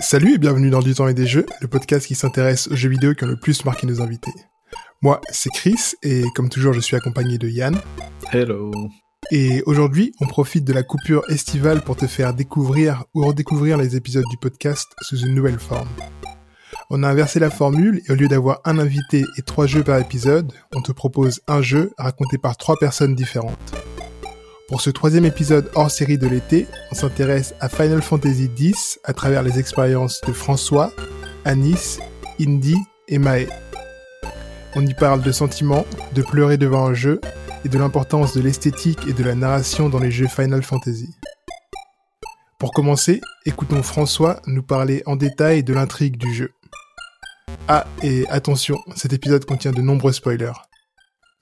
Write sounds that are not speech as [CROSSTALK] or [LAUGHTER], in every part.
Salut et bienvenue dans Du temps et des jeux, le podcast qui s'intéresse aux jeux vidéo qui ont le plus marqué nos invités. Moi, c'est Chris et comme toujours, je suis accompagné de Yann. Hello. Et aujourd'hui, on profite de la coupure estivale pour te faire découvrir ou redécouvrir les épisodes du podcast sous une nouvelle forme. On a inversé la formule et au lieu d'avoir un invité et trois jeux par épisode, on te propose un jeu raconté par trois personnes différentes. Pour ce troisième épisode hors série de l'été, on s'intéresse à Final Fantasy X à travers les expériences de François, Anis, Indy et Mae. On y parle de sentiments, de pleurer devant un jeu et de l'importance de l'esthétique et de la narration dans les jeux Final Fantasy. Pour commencer, écoutons François nous parler en détail de l'intrigue du jeu. Ah, et attention, cet épisode contient de nombreux spoilers.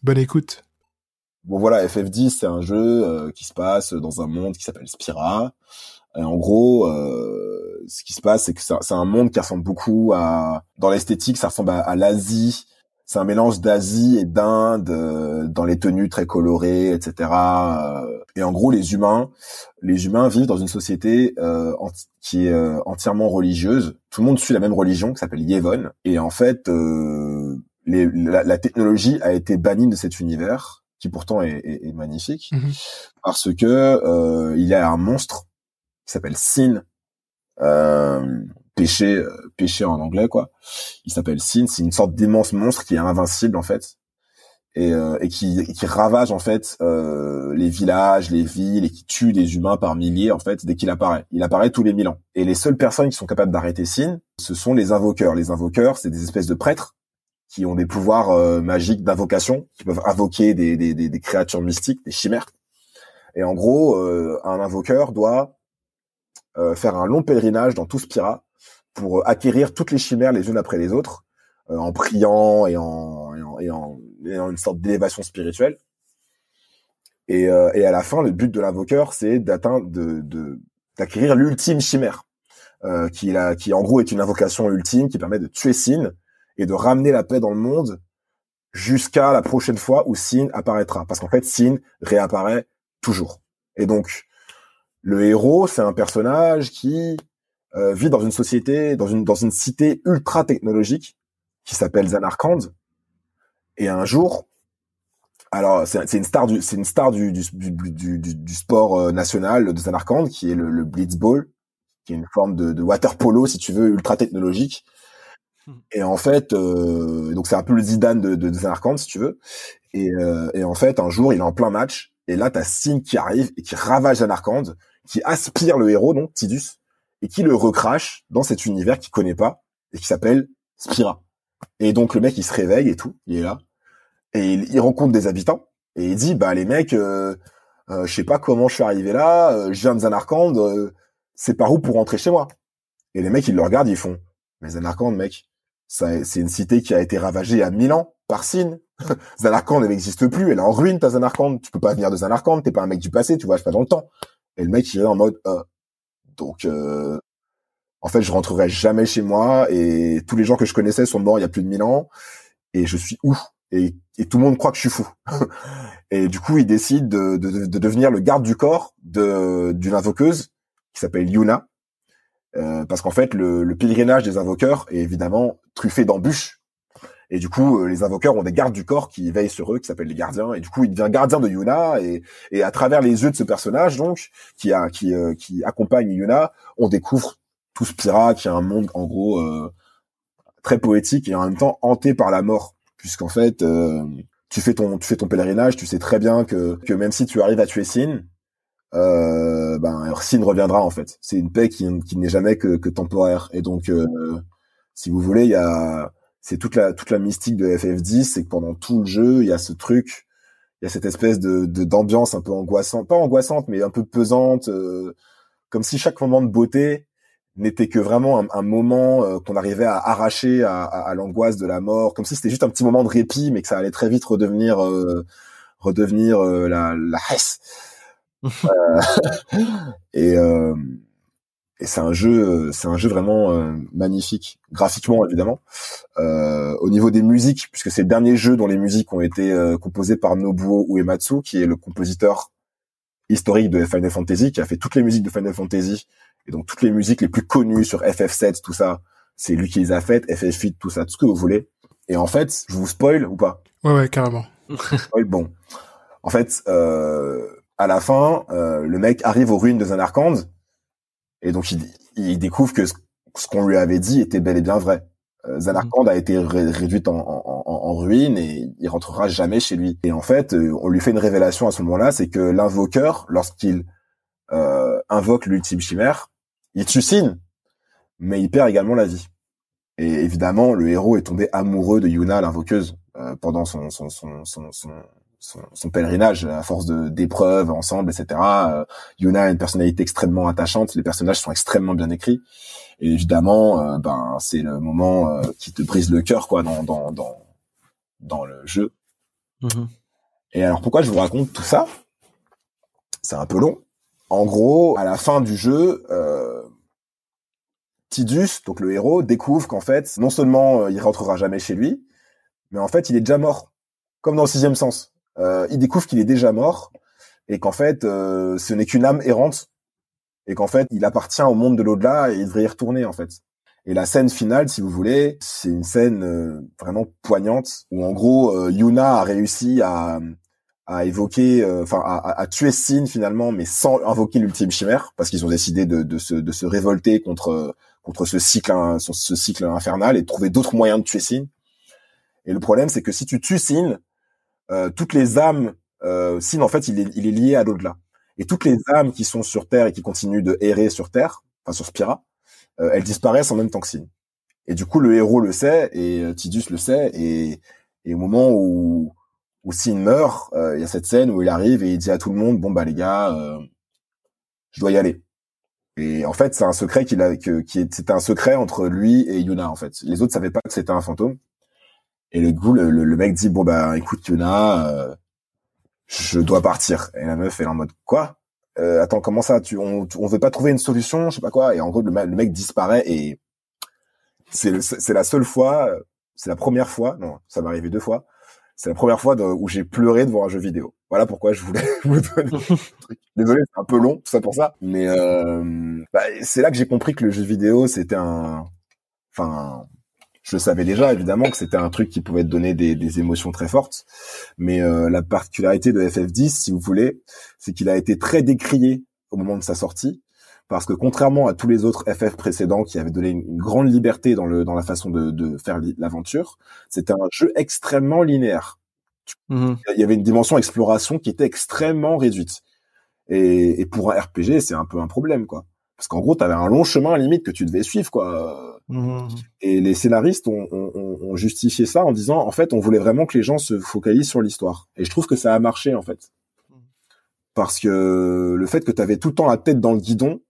Bonne écoute Bon voilà, FF10 c'est un jeu euh, qui se passe dans un monde qui s'appelle Spira. Et en gros, euh, ce qui se passe, c'est que c'est un monde qui ressemble beaucoup à, dans l'esthétique, ça ressemble à, l'Asie. C'est un mélange d'Asie et d'Inde euh, dans les tenues très colorées, etc. Et en gros, les humains, les humains vivent dans une société qui est entièrement religieuse. Tout le monde suit la même religion qui s'appelle Yevon. Et en fait, les, la, la technologie a été bannie de cet univers qui pourtant est, est, est magnifique, mhm. parce que euh, il y a un monstre qui s'appelle Sin, euh, péché, euh, péché en anglais quoi. Il s'appelle Sin, c'est une sorte d'immense monstre qui est invincible en fait. Et, euh, et qui, qui ravage en fait euh, les villages, les villes et qui tue des humains par milliers en fait dès qu'il apparaît. Il apparaît tous les mille ans. Et les seules personnes qui sont capables d'arrêter Sin, ce sont les invoqueurs. Les invoqueurs, c'est des espèces de prêtres qui ont des pouvoirs euh, magiques d'invocation, qui peuvent invoquer des, des, des, créatures mystiques, des chimères. Et en gros, euh, un invoqueur doit euh, faire un long pèlerinage dans tout Spira pour acquérir toutes les chimères les unes après les autres, en priant et en, et en, et en, une sorte d'élévation spirituelle. Et, et à la fin, le but de l'invoqueur, c'est d'atteindre, de, d'acquérir l'ultime chimère, qui, la, qui en gros est une invocation ultime qui permet de tuer Sin et de ramener la paix dans le monde jusqu'à la prochaine fois où Sin apparaîtra. Parce qu'en fait, Sin réapparaît toujours. Et donc, le héros, c'est un personnage qui euh, vit dans une société, dans une dans une cité ultra technologique qui s'appelle Zanarkand. Et un jour, alors c'est une star du c'est une star du du, du, du, du sport euh, national de Zanarkand qui est le, le blitzball, qui est une forme de, de water polo si tu veux ultra technologique et en fait, euh, donc c'est un peu le Zidane de, de Zanarkand, si tu veux. Et, euh, et, en fait, un jour, il est en plein match, et là, t'as Sin qui arrive et qui ravage Zanarkand, qui aspire le héros, donc Tidus, et qui le recrache dans cet univers qu'il connaît pas et qui s'appelle Spira. Et donc le mec, il se réveille et tout, il est là, et il, rencontre des habitants et il dit, bah les mecs, euh, euh, je sais pas comment je suis arrivé là, euh, je viens de Zanarkand, euh, c'est par où pour rentrer chez moi? Et les mecs, ils le regardent, ils font, mais Zanarkand, mec, c'est une cité qui a été ravagée à mille ans par Sin. Zanarkand, [LAUGHS] elle n'existe plus, elle est en ruine, ta Zanarkand. Tu peux pas venir de Zanarkand, t'es pas un mec du passé, tu voyages pas dans le temps. Et le mec, il est en mode, euh. donc, euh, en fait, je rentrerai jamais chez moi et tous les gens que je connaissais sont morts il y a plus de mille ans et je suis où et, tout le monde croit que je suis fou. [LAUGHS] et du coup, il décide de, de, de devenir le garde du corps d'une invoqueuse qui s'appelle Yuna euh, parce qu'en fait, le, le, pèlerinage des invoqueurs est évidemment truffé d'embûches. Et du coup, euh, les invoqueurs ont des gardes du corps qui veillent sur eux, qui s'appellent les gardiens. Et du coup, il devient gardien de Yuna. Et, et à travers les yeux de ce personnage, donc, qui, a, qui, euh, qui accompagne Yuna, on découvre tout Spira, qui est un monde, en gros, très poétique et en même temps hanté par la mort. Puisqu'en fait, tu fais ton tu fais ton pèlerinage, tu sais très bien que, que même si tu arrives à tuer Sin, euh, ben Sin reviendra en fait. C'est une paix qui, qui n'est jamais que, que, temporaire. Et donc, euh, si vous voulez, il y a c'est toute la toute la mystique de FF10, c'est que pendant tout le jeu, il y a ce truc, il y a cette espèce de d'ambiance un peu angoissante, pas angoissante, mais un peu pesante, euh, comme si chaque moment de beauté n'était que vraiment un, moment euh, qu'on arrivait à arracher à, à, l'angoisse de la mort, comme si c'était juste un petit moment de répit, mais que ça allait très vite redevenir euh, redevenir la la hesse. Euh, [LAUGHS] et euh, et c'est un jeu, c'est un jeu vraiment euh, magnifique, graphiquement évidemment. Euh, au niveau des musiques, puisque c'est le dernier jeu dont les musiques ont été composées par Nobuo Uematsu, qui est le compositeur historique de Final Fantasy, qui a fait toutes les musiques de Final Fantasy Et donc toutes les musiques les plus connues sur FF7, tout ça, c'est lui qui les a faites, FF8, tout ça, tout ce que vous voulez. Et en fait, je vous spoil ou pas? Ouais, ouais, carrément. spoil, bon. En fait, euh, à la fin, euh, le mec arrive aux ruines de Zanarkand, et donc il, il découvre que ce, qu'on lui avait dit était bel et bien vrai. Euh, Zanarkand a été réduite en, en, en, ruine et il rentrera jamais chez lui. Et en fait, euh, on lui fait une révélation à ce moment-là, c'est que l'invoqueur, lorsqu'il euh, invoque l'ultime chimère, il tue Sin, mais il perd également la vie. Et évidemment, le héros est tombé amoureux de Yuna, l'invoqueuse, euh, pendant son son, son, son, son, pèlerinage, à force de d'épreuves ensemble, etc. Euh, Yuna a une personnalité extrêmement attachante, les personnages sont extrêmement bien écrits. Et évidemment, euh, ben c'est le moment euh, qui te brise le cœur, quoi, dans dans dans dans le jeu. Mm-hmm. Et alors pourquoi je vous raconte tout ça? C'est un peu long. En gros, à la fin du jeu, euh, Tidus, donc le héros, découvre qu'en fait, non seulement euh, il rentrera jamais chez lui, mais en fait, il est déjà mort, comme dans le sixième sens. Euh, il découvre qu'il est déjà mort et qu'en fait, euh, ce n'est qu'une âme errante et qu'en fait, il appartient au monde de l'au-delà et il devrait y retourner en fait. Et la scène finale, si vous voulez, c'est une scène vraiment poignante où en gros, Yuna a réussi à à évoquer, enfin à, à, tuer Sin finalement, mais sans invoquer l'ultime chimère, parce qu'ils ont décidé de, de, se, de se révolter contre contre ce cycle, ce cycle infernal et trouver d'autres moyens de tuer Sin. Et le problème, c'est que si tu tues Sin, euh, toutes les âmes, euh, Sin en fait, il est, il est lié à l'au-delà. Et toutes les âmes qui sont sur Terre et qui continuent de errer sur Terre, enfin sur Spira, euh, elles disparaissent en même temps que Sin. Et du coup, le héros le sait et euh, Tidus le sait. Et, et au moment où, où Sin meurt, euh, il y a cette scène où il arrive et il dit à tout le monde, bon bah les gars, je dois y aller. Et en fait, c'est un secret qu'il a, que, qui c'était un secret entre lui et Yuna, en fait. Les autres savaient pas que c'était un fantôme. Et le coup, le, le, mec dit, bon, bah, écoute, Yuna, euh, je dois partir. Et la meuf, elle est en mode, quoi? Euh, attends, comment ça? Tu, on, on veut pas trouver une solution, je sais pas quoi? Et en gros, le, le mec disparaît et c'est, c'est la seule fois, c'est la première fois, non, ça m'est arrivé deux fois, c'est la première fois où j'ai pleuré devant un jeu vidéo. Voilà pourquoi je voulais [LAUGHS] vous donner truc. Désolé, c'est un peu long, tout ça pour ça. Mais euh, bah, c'est là que j'ai compris que le jeu vidéo, c'était un... Enfin, je savais déjà, évidemment, que c'était un truc qui pouvait te donner des, des émotions très fortes. Mais euh, la particularité de FF10, si vous voulez, c'est qu'il a été très décrié au moment de sa sortie parce que contrairement à tous les autres FF précédents qui avaient donné une, grande liberté dans le dans la façon de, de faire l'aventure, c'était un jeu extrêmement linéaire. Mhm. Il y avait une dimension exploration qui était extrêmement réduite. Et, et pour un RPG, c'est un peu un problème, quoi. Parce qu'en gros, tu avais un long chemin à limite que tu devais suivre, quoi. Mhm. Et les scénaristes ont, ont, ont, justifié ça en disant, en fait, on voulait vraiment que les gens se focalisent sur l'histoire. Et je trouve que ça a marché, en fait. Mhm. Parce que le fait que tu avais tout le temps la tête dans le guidon,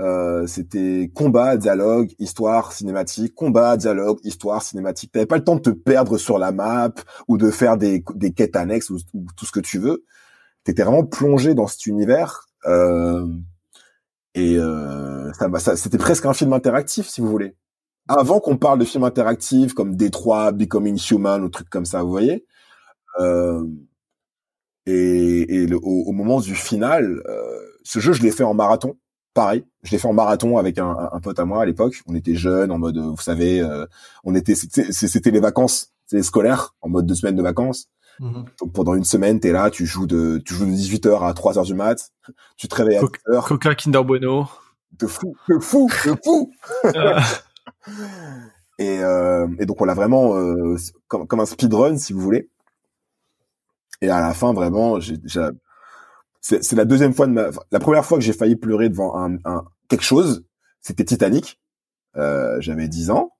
euh, c'était combat, dialogue, histoire, cinématique, combat, dialogue, histoire, cinématique. T'avais pas le temps de te perdre sur la map ou de faire des, des quêtes annexes ou, tout ce que tu veux. T'étais vraiment plongé dans cet univers euh, et euh, ça, ça c'était presque un film interactif si vous voulez. Avant qu'on parle de films interactifs comme Détroit, Becoming Human ou trucs comme ça, vous voyez. Euh, et, au, moment du final, euh, ce jeu je l'ai fait en marathon pareil, je l'ai fait en marathon avec un, pote à moi à l'époque. On était jeunes, en mode, vous savez, on était, c'était les vacances, c'est scolaires, en mode deux semaines de vacances. Mhm. Donc pendant une semaine, t'es là, tu joues de, tu joues de 18h à 3h du mat, tu te réveilles à 7h. Coca Kinder Bueno. De fou, de fou, de fou. [LAUGHS] [LAUGHS] et, euh, et donc on l'a vraiment euh, comme, comme un speedrun si vous voulez. Et à la fin, vraiment, j'ai c'est la deuxième fois de ma, la première fois que j'ai failli pleurer devant un, un quelque chose, c'était Titanic. Euh, J'avais 10 ans.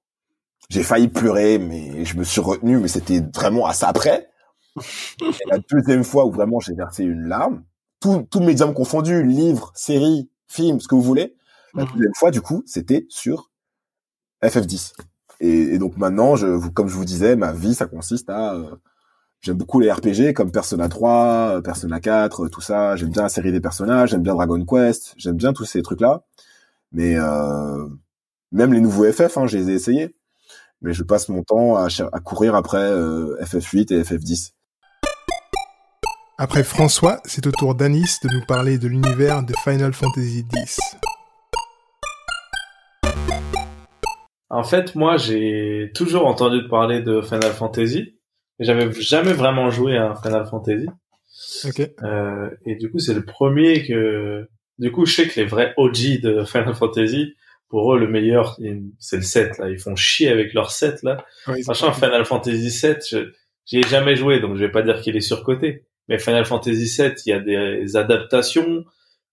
J'ai failli pleurer, mais je me suis retenu, mais c'était vraiment à ça après. Et la deuxième fois où vraiment j'ai versé une larme, tous mes médiums confondus, livres, séries, films, ce que vous voulez. La mhm. deuxième fois, du coup, c'était sur FF10. Et, et, donc maintenant, je, comme je vous disais, ma vie, ça consiste à euh, J'aime beaucoup les RPG comme Persona 3, Persona 4, tout ça. J'aime bien la série des personnages, j'aime bien Dragon Quest, j'aime bien tous ces trucs-là. Mais euh, même les nouveaux FF, hein, je les ai essayés. Mais je passe mon temps à, à courir après euh, FF8 et FF10. Après François, c'est au tour d'Anis de nous parler de l'univers de Final Fantasy X. En fait, moi, j'ai toujours entendu parler de Final Fantasy, mais j'avais jamais vraiment joué à Final Fantasy. Ok. Euh, et du coup, c'est le premier que, du coup, je sais que les vrais OG de [LAUGHS] Final Fantasy, pour eux, le meilleur, c'est le 7, là. Ils font chier avec leur 7, là. Ouais, Franchement, Final Fantasy 7, je, j'y ai jamais joué, donc je vais pas dire qu'il est surcoté. Mais Final Fantasy 7, il y a des adaptations,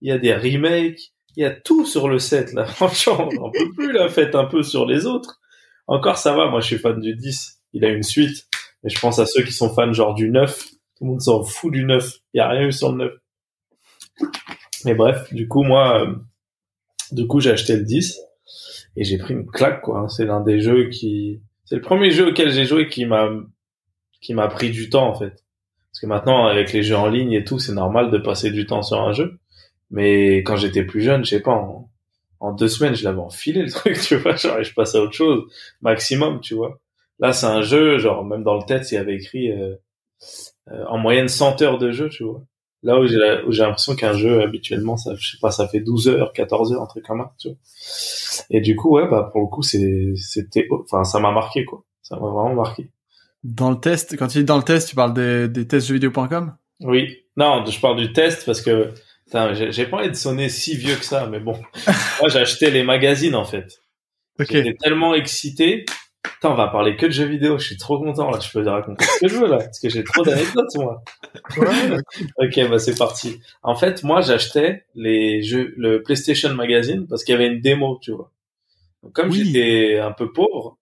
il y a des remakes, il y a tout sur le 7, là. [LAUGHS] Franchement, on en peut plus, là. Faites un peu sur les autres. Encore, ça va. Moi, je suis fan du 10. Il a une suite. Mais je pense à ceux qui sont fans, genre, du 9. Tout le monde s'en fout du 9. Il y a rien eu sur le 9. Mais bref, du coup, moi, euh, du coup, j'ai acheté le 10 et j'ai pris une claque, quoi. hein. C'est l'un des jeux qui, c'est le premier jeu auquel j'ai joué qui m'a, qui m'a pris du temps, en fait. Parce que maintenant, avec les jeux en ligne et tout, c'est normal de passer du temps sur un jeu. Mais quand j'étais plus jeune, je sais pas, en, deux semaines, je l'avais enfilé le [LAUGHS] truc, tu vois, genre, et je passais à autre chose, maximum, tu vois. Là, c'est un jeu, genre, même dans le test, il y avait écrit, euh, euh, en moyenne 100 heures de jeu, tu vois. Là où j'ai l'impression qu'un jeu, habituellement, ça, je sais pas, ça fait 12 heures, 14 heures, un truc comme ça, tu vois. Et du coup, ouais, bah, pour le coup, c'est, c'était, enfin, ça m'a marqué, quoi. Ça m'a vraiment marqué. Dans le test, quand tu dis dans le test, tu parles des, des tests-jeuxvideo.com Oui. Non, je parle du test parce que, j'ai pas envie de sonner si vieux que ça, mais bon. [LAUGHS] Moi, acheté les magazines, en fait. Ok. J'étais tellement excité. Putain, on va parler que de jeux vidéo. Je suis trop content, là. Je peux te raconter ce que je veux, là. Parce que j'ai trop d'anecdotes, moi. Ouais. Ok, bah, c'est parti. En fait, moi, j'achetais les jeux, le PlayStation Magazine parce qu'il y avait une démo, tu vois. Donc, comme Oui. j'étais un peu pauvre,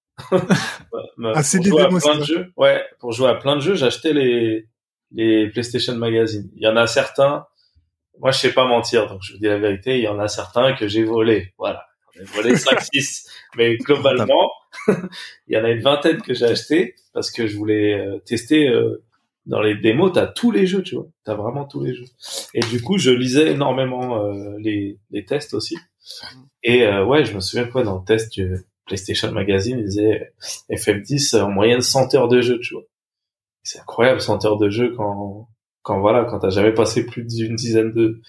bah, Ah, c'est pour jouer à plein de jeux, ouais, pour jouer à plein de jeux, j'achetais les, les PlayStation Magazine. Il y en a certains, moi, je sais pas mentir, donc je vous dis la vérité, il y en a certains que j'ai volés. Voilà. J'en ai volé 5, 6. [LAUGHS] Mais globalement, [LAUGHS] il y en a une vingtaine que j'ai acheté parce que je voulais euh, tester, euh, dans les démos, t'as tous les jeux, tu vois. T'as vraiment tous les jeux. Et du coup, je lisais énormément euh, les, les tests aussi. Et euh, ouais, je me souviens quoi dans le test du PlayStation Magazine, il disait FF10 en moyenne 100 heures de jeu, tu vois. C'est incroyable 100 heures de jeu quand quand voilà, quand t'as jamais passé plus d'une dizaine de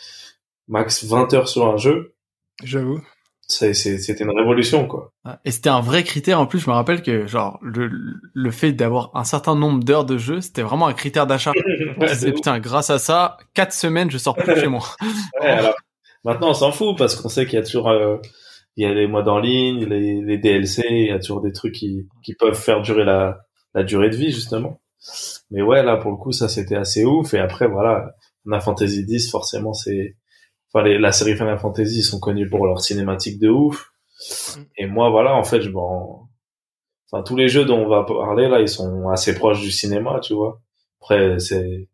max 20 heures sur un jeu, J'avoue. c'était une révolution quoi. Ah, Et c'était un vrai critère. En plus, je me rappelle que genre le, le fait d'avoir un certain nombre d'heures de jeu, c'était vraiment un critère d'achat. [LAUGHS] Ouais, putain, grâce à ça, quatre semaines, je sors plus chez moi. Ouais, alors, maintenant, on s'en fout parce qu'on sait qu'il y a toujours, euh, il y a les modes en ligne, les, les DLC, il y a toujours des trucs qui, qui peuvent faire durer la, la durée de vie, justement. Mais ouais, là, pour le coup, ça, c'était assez ouf. Et après, voilà, Final Fantasy X, forcément, c'est, enfin, les- la série Final Fantasy, ils sont connus pour leur cinématique de ouf. Et moi, voilà, en fait, je m'en, enfin, tous les jeux dont on va parler, là, ils sont assez proches du cinéma, tu vois. Après, c'est,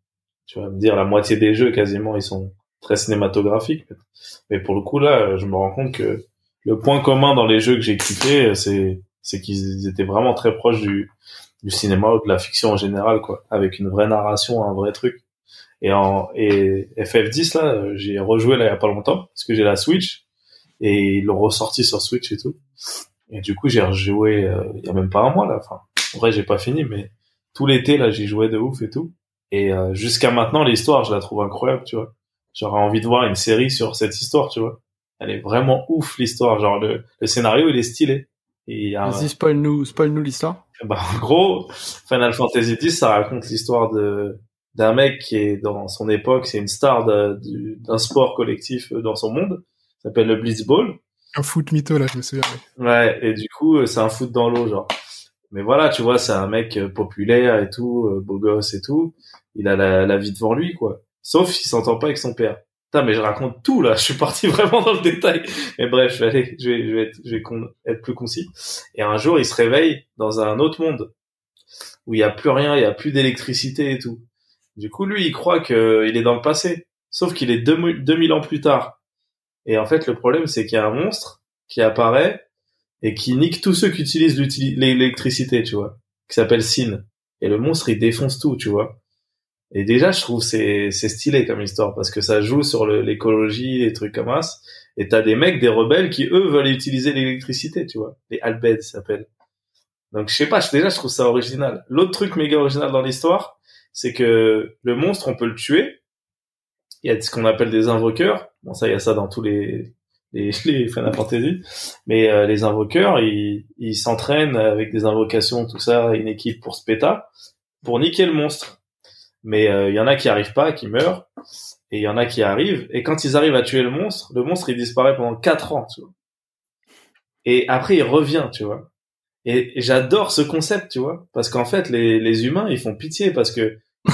tu vas me dire, la moitié des jeux, quasiment, ils sont très cinématographiques. Mais pour le coup, là, je me rends compte que le point commun dans les jeux que j'ai kiffé, c'est, c'est qu'ils étaient vraiment très proches du, du cinéma ou de la fiction en général, quoi. Avec une vraie narration, un vrai truc. Et en, et FF10, là, j'ai rejoué là il y a pas longtemps, parce que j'ai la Switch, et ils l'ont ressorti sur Switch et tout. Et du coup, j'ai rejoué, euh, il y a même pas un mois, là. Enfin, en vrai, j'ai pas fini, mais tout l'été, là, j'y jouais de ouf et tout. Et euh, jusqu'à maintenant, l'histoire, je la trouve incroyable, tu vois. J'aurais envie de voir une série sur cette histoire, tu vois. Elle est vraiment ouf, l'histoire. Genre, le, le scénario, il est stylé. Et il y a un- Vas-y, spoil-nous, spoil-nous l'histoire. [LAUGHS] bah, en gros, Final Fantasy X, ça raconte l'histoire de d'un mec qui est dans son époque, c'est une star d'un sport collectif dans son monde, ça s'appelle le Blitzball. Un foot mytho, là, je me souviens. oui. Ouais, et du coup, euh, c'est un foot dans l'eau, genre. Mais voilà, tu vois, c'est un mec euh, populaire et tout, euh, beau gosse et tout. Il a la, la vie devant lui, quoi. Sauf s'il s'entend pas avec son père. Putain, mais je raconte tout, là. [LAUGHS] Je suis parti vraiment dans le détail. Mais bref, je vais aller, je vais, je vais, être, je vais être plus concis. Et un jour, il se réveille dans un autre monde. Où il y a plus rien, il y a plus d'électricité et tout. Du coup, lui, il croit qu'il est dans le passé. Sauf qu'il est 2000 2000 ans plus tard. Et en fait, le problème, c'est qu'il y a un monstre qui apparaît et qui nique tous ceux qui utilisent l'électricité, tu vois, qui s'appelle Sin. Et le monstre, il défonce tout, tu vois. Et déjà, je trouve c'est c'est stylé comme histoire parce que ça joue sur le- l'écologie, les trucs comme ça. Et t'as des mecs, des rebelles qui eux veulent utiliser l'électricité, tu vois. Les Albed s'appellent. Donc je sais pas, déjà je trouve ça original. L'autre truc méga original dans l'histoire, c'est que le monstre, on peut le tuer. Il y a ce qu'on appelle des invoqueurs. Bon ça, il y a ça dans tous les les, [LAUGHS] les Final Fantasy. Mais euh, les invoqueurs, ils ils s'entraînent avec des invocations, tout ça, une équipe pour se péta, pour niquer le monstre. Mais euh, il y en a qui arrivent pas, qui meurent, et il y en a qui arrivent. Et quand ils arrivent à tuer le monstre, le monstre il disparaît pendant quatre ans, tu vois. Et après il revient, tu vois. Et, et j'adore ce concept, tu vois, parce qu'en fait les, les humains ils font pitié parce que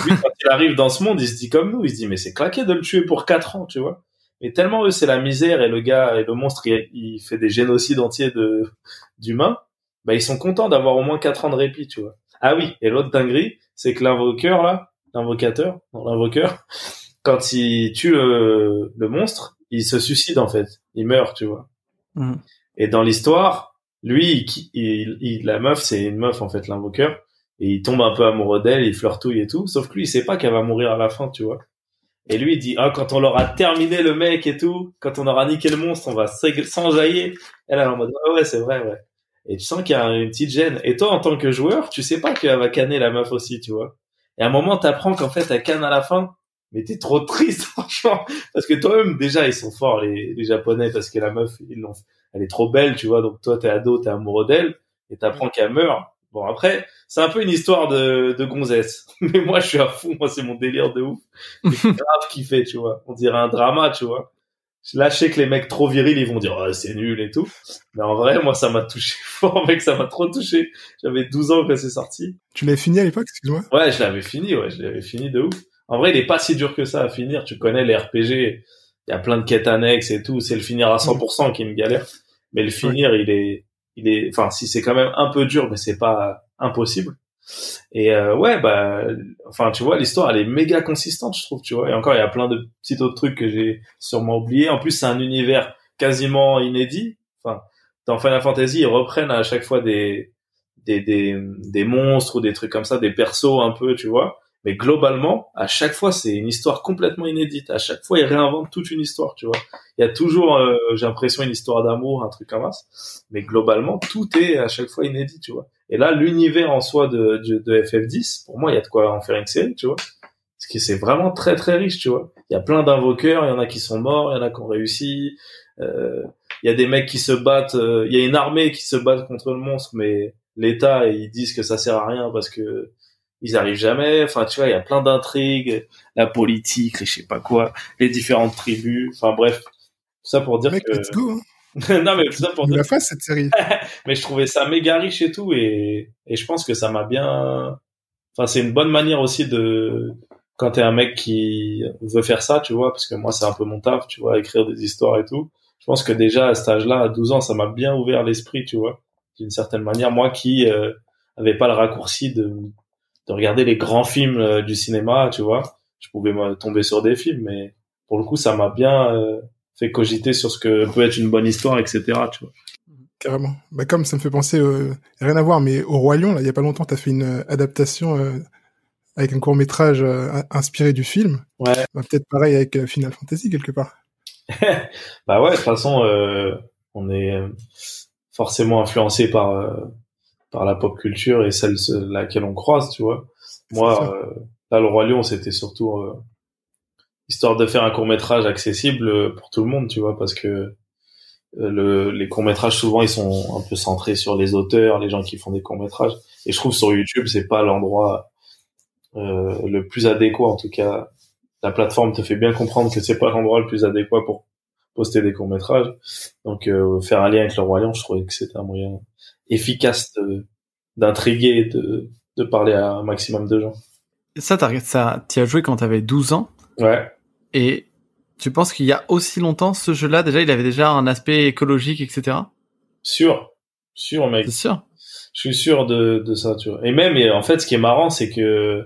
lui, quand il arrive dans ce monde, il se dit comme nous, il se dit mais c'est claqué de le tuer pour quatre ans, tu vois. Et tellement eux c'est la misère et le gars et le monstre il, il fait des génocides entiers de d'humains, bah ils sont contents d'avoir au moins quatre ans de répit, tu vois. Ah oui, et l'autre dinguerie, c'est que l'invoqueur là, l'invocateur, l'invoqueur, [LAUGHS] quand il tue le, le monstre, il se suicide en fait, il meurt, tu vois. Mhm. Et dans l'histoire, lui, il, il- il- la meuf, c'est une meuf en fait, l'invoqueur, et il tombe un peu amoureux d'elle, il flirtouille et tout. Sauf que lui, il sait pas qu'elle va mourir à la fin, tu vois. Et lui, il dit, ah, quand on l'aura terminé le mec et tout, quand on aura niqué le monstre, on va s'enjailler. Elle, elle est en mode, ah ouais, c'est vrai, ouais. Et tu sens qu'il y a une petite gêne. Et toi, en tant que joueur, tu sais pas qu'elle va canner la meuf aussi, tu vois. Et à un moment, t'apprends qu'en fait, elle canne à la fin. Mais t'es trop triste, [LAUGHS] franchement. Parce que toi-même, déjà, ils sont forts, les, les japonais, parce que la meuf, ils l'ont, elle est trop belle, tu vois. Donc toi, t'es ado, t'es amoureux d'elle, et t'apprends qu'elle meurt. Bon, après, c'est un peu une histoire de, de gonzesse. [LAUGHS] Mais moi, je suis à fond. Moi, c'est mon délire de ouf. C'est grave kiffé, tu vois. On dirait un drama, tu vois. Là, je sais que les mecs trop virils, ils vont dire, ah, c'est nul et tout. Mais en vrai, moi, ça m'a touché [LAUGHS] fort, mec, ça m'a trop touché. J'avais 12 ans quand c'est sorti. Tu l'avais fini à l'époque, excuse-moi Ouais, je l'avais fini, ouais, je l'avais fini de ouf. En vrai, il est pas si dur que ça à finir. Tu connais les RPG. Il y a plein de quêtes annexes et tout. C'est le finir à 100% qui est une galère. Mais le finir, il est, il est, enfin, si c'est quand même un peu dur, mais c'est pas impossible. Et euh, ouais, bah, enfin, tu vois, l'histoire, elle est méga consistante, je trouve, tu vois. Et encore, il y a plein de petits autres trucs que j'ai sûrement oubliés. En plus, c'est un univers quasiment inédit. Enfin, dans Final Fantasy, ils reprennent à chaque fois des, des, des, des monstres ou des trucs comme ça, des persos un peu, tu vois. Mais globalement, à chaque fois, c'est une histoire complètement inédite. À chaque fois, ils réinventent toute une histoire, tu vois. Il y a toujours, euh, j'ai l'impression, une histoire d'amour, un truc comme ça. Mais globalement, tout est à chaque fois inédit, tu vois. Et là, l'univers en soi de, de, de FF10, pour moi, il y a de quoi en faire une série, tu vois. Parce que c'est vraiment très très riche, tu vois. Il y a plein d'invoqueurs, il y en a qui sont morts, il y en a qui ont réussi. Euh, il y a des mecs qui se battent, euh, il y a une armée qui se bat contre le monstre, mais l'État, ils disent que ça sert à rien parce que ils arrivent jamais. Enfin, tu vois, il y a plein d'intrigues, la politique, les je sais pas quoi, les différentes tribus. Enfin bref, ça pour dire Mec, que. let's go. Hein. [LAUGHS] non mais tout ça pour la fasse cette série. [LAUGHS] mais je trouvais ça méga riche et tout et et je pense que ça m'a bien enfin c'est une bonne manière aussi de quand t'es un mec qui veut faire ça tu vois parce que moi c'est un peu mon taf tu vois écrire des histoires et tout. Je pense que déjà à cet âge-là à 12 ans ça m'a bien ouvert l'esprit tu vois d'une certaine manière. Moi qui euh, avait pas le raccourci de de regarder les grands films euh, du cinéma tu vois je pouvais me tomber sur des films mais pour le coup ça m'a bien euh, fait cogiter sur ce que peut être une bonne histoire etc tu vois Carrément. Bah, comme ça me fait penser, euh, rien à voir, mais au Roi Lion, là, il y a pas longtemps, t'as fait une euh, adaptation euh, avec un court métrage inspiré du film. ouais Bah, Peut-être pareil avec Final Fantasy quelque part. [LAUGHS] bah ouais, de toute façon, on est forcément influencé par par la pop culture et celle ce- laquelle on croise, tu vois. Moi, là, le roi lion, c'était surtout histoire de faire un court métrage accessible euh, pour tout le monde, tu vois, parce que euh, le, les courts métrages souvent ils sont un peu centrés sur les auteurs, les gens qui font des courts métrages. Et je trouve sur YouTube c'est pas l'endroit euh, le plus adéquat en tout cas. La plateforme te fait bien comprendre que c'est pas l'endroit le plus adéquat pour poster des courts métrages. Donc euh, faire un lien avec le lion, je trouvais que c'était un moyen efficace de d'intriguer, de de parler à un maximum de gens. Ça, t'as, ça, t'y as joué quand t'avais 12 ans? Ouais. Et tu penses qu'il y a aussi longtemps, ce jeu-là, déjà, il avait déjà un aspect écologique, etc. Sûr. Sûr, mec. C'est sûr. Je suis sûr de, de ça, tu vois. Et même, en fait, ce qui est marrant, c'est que,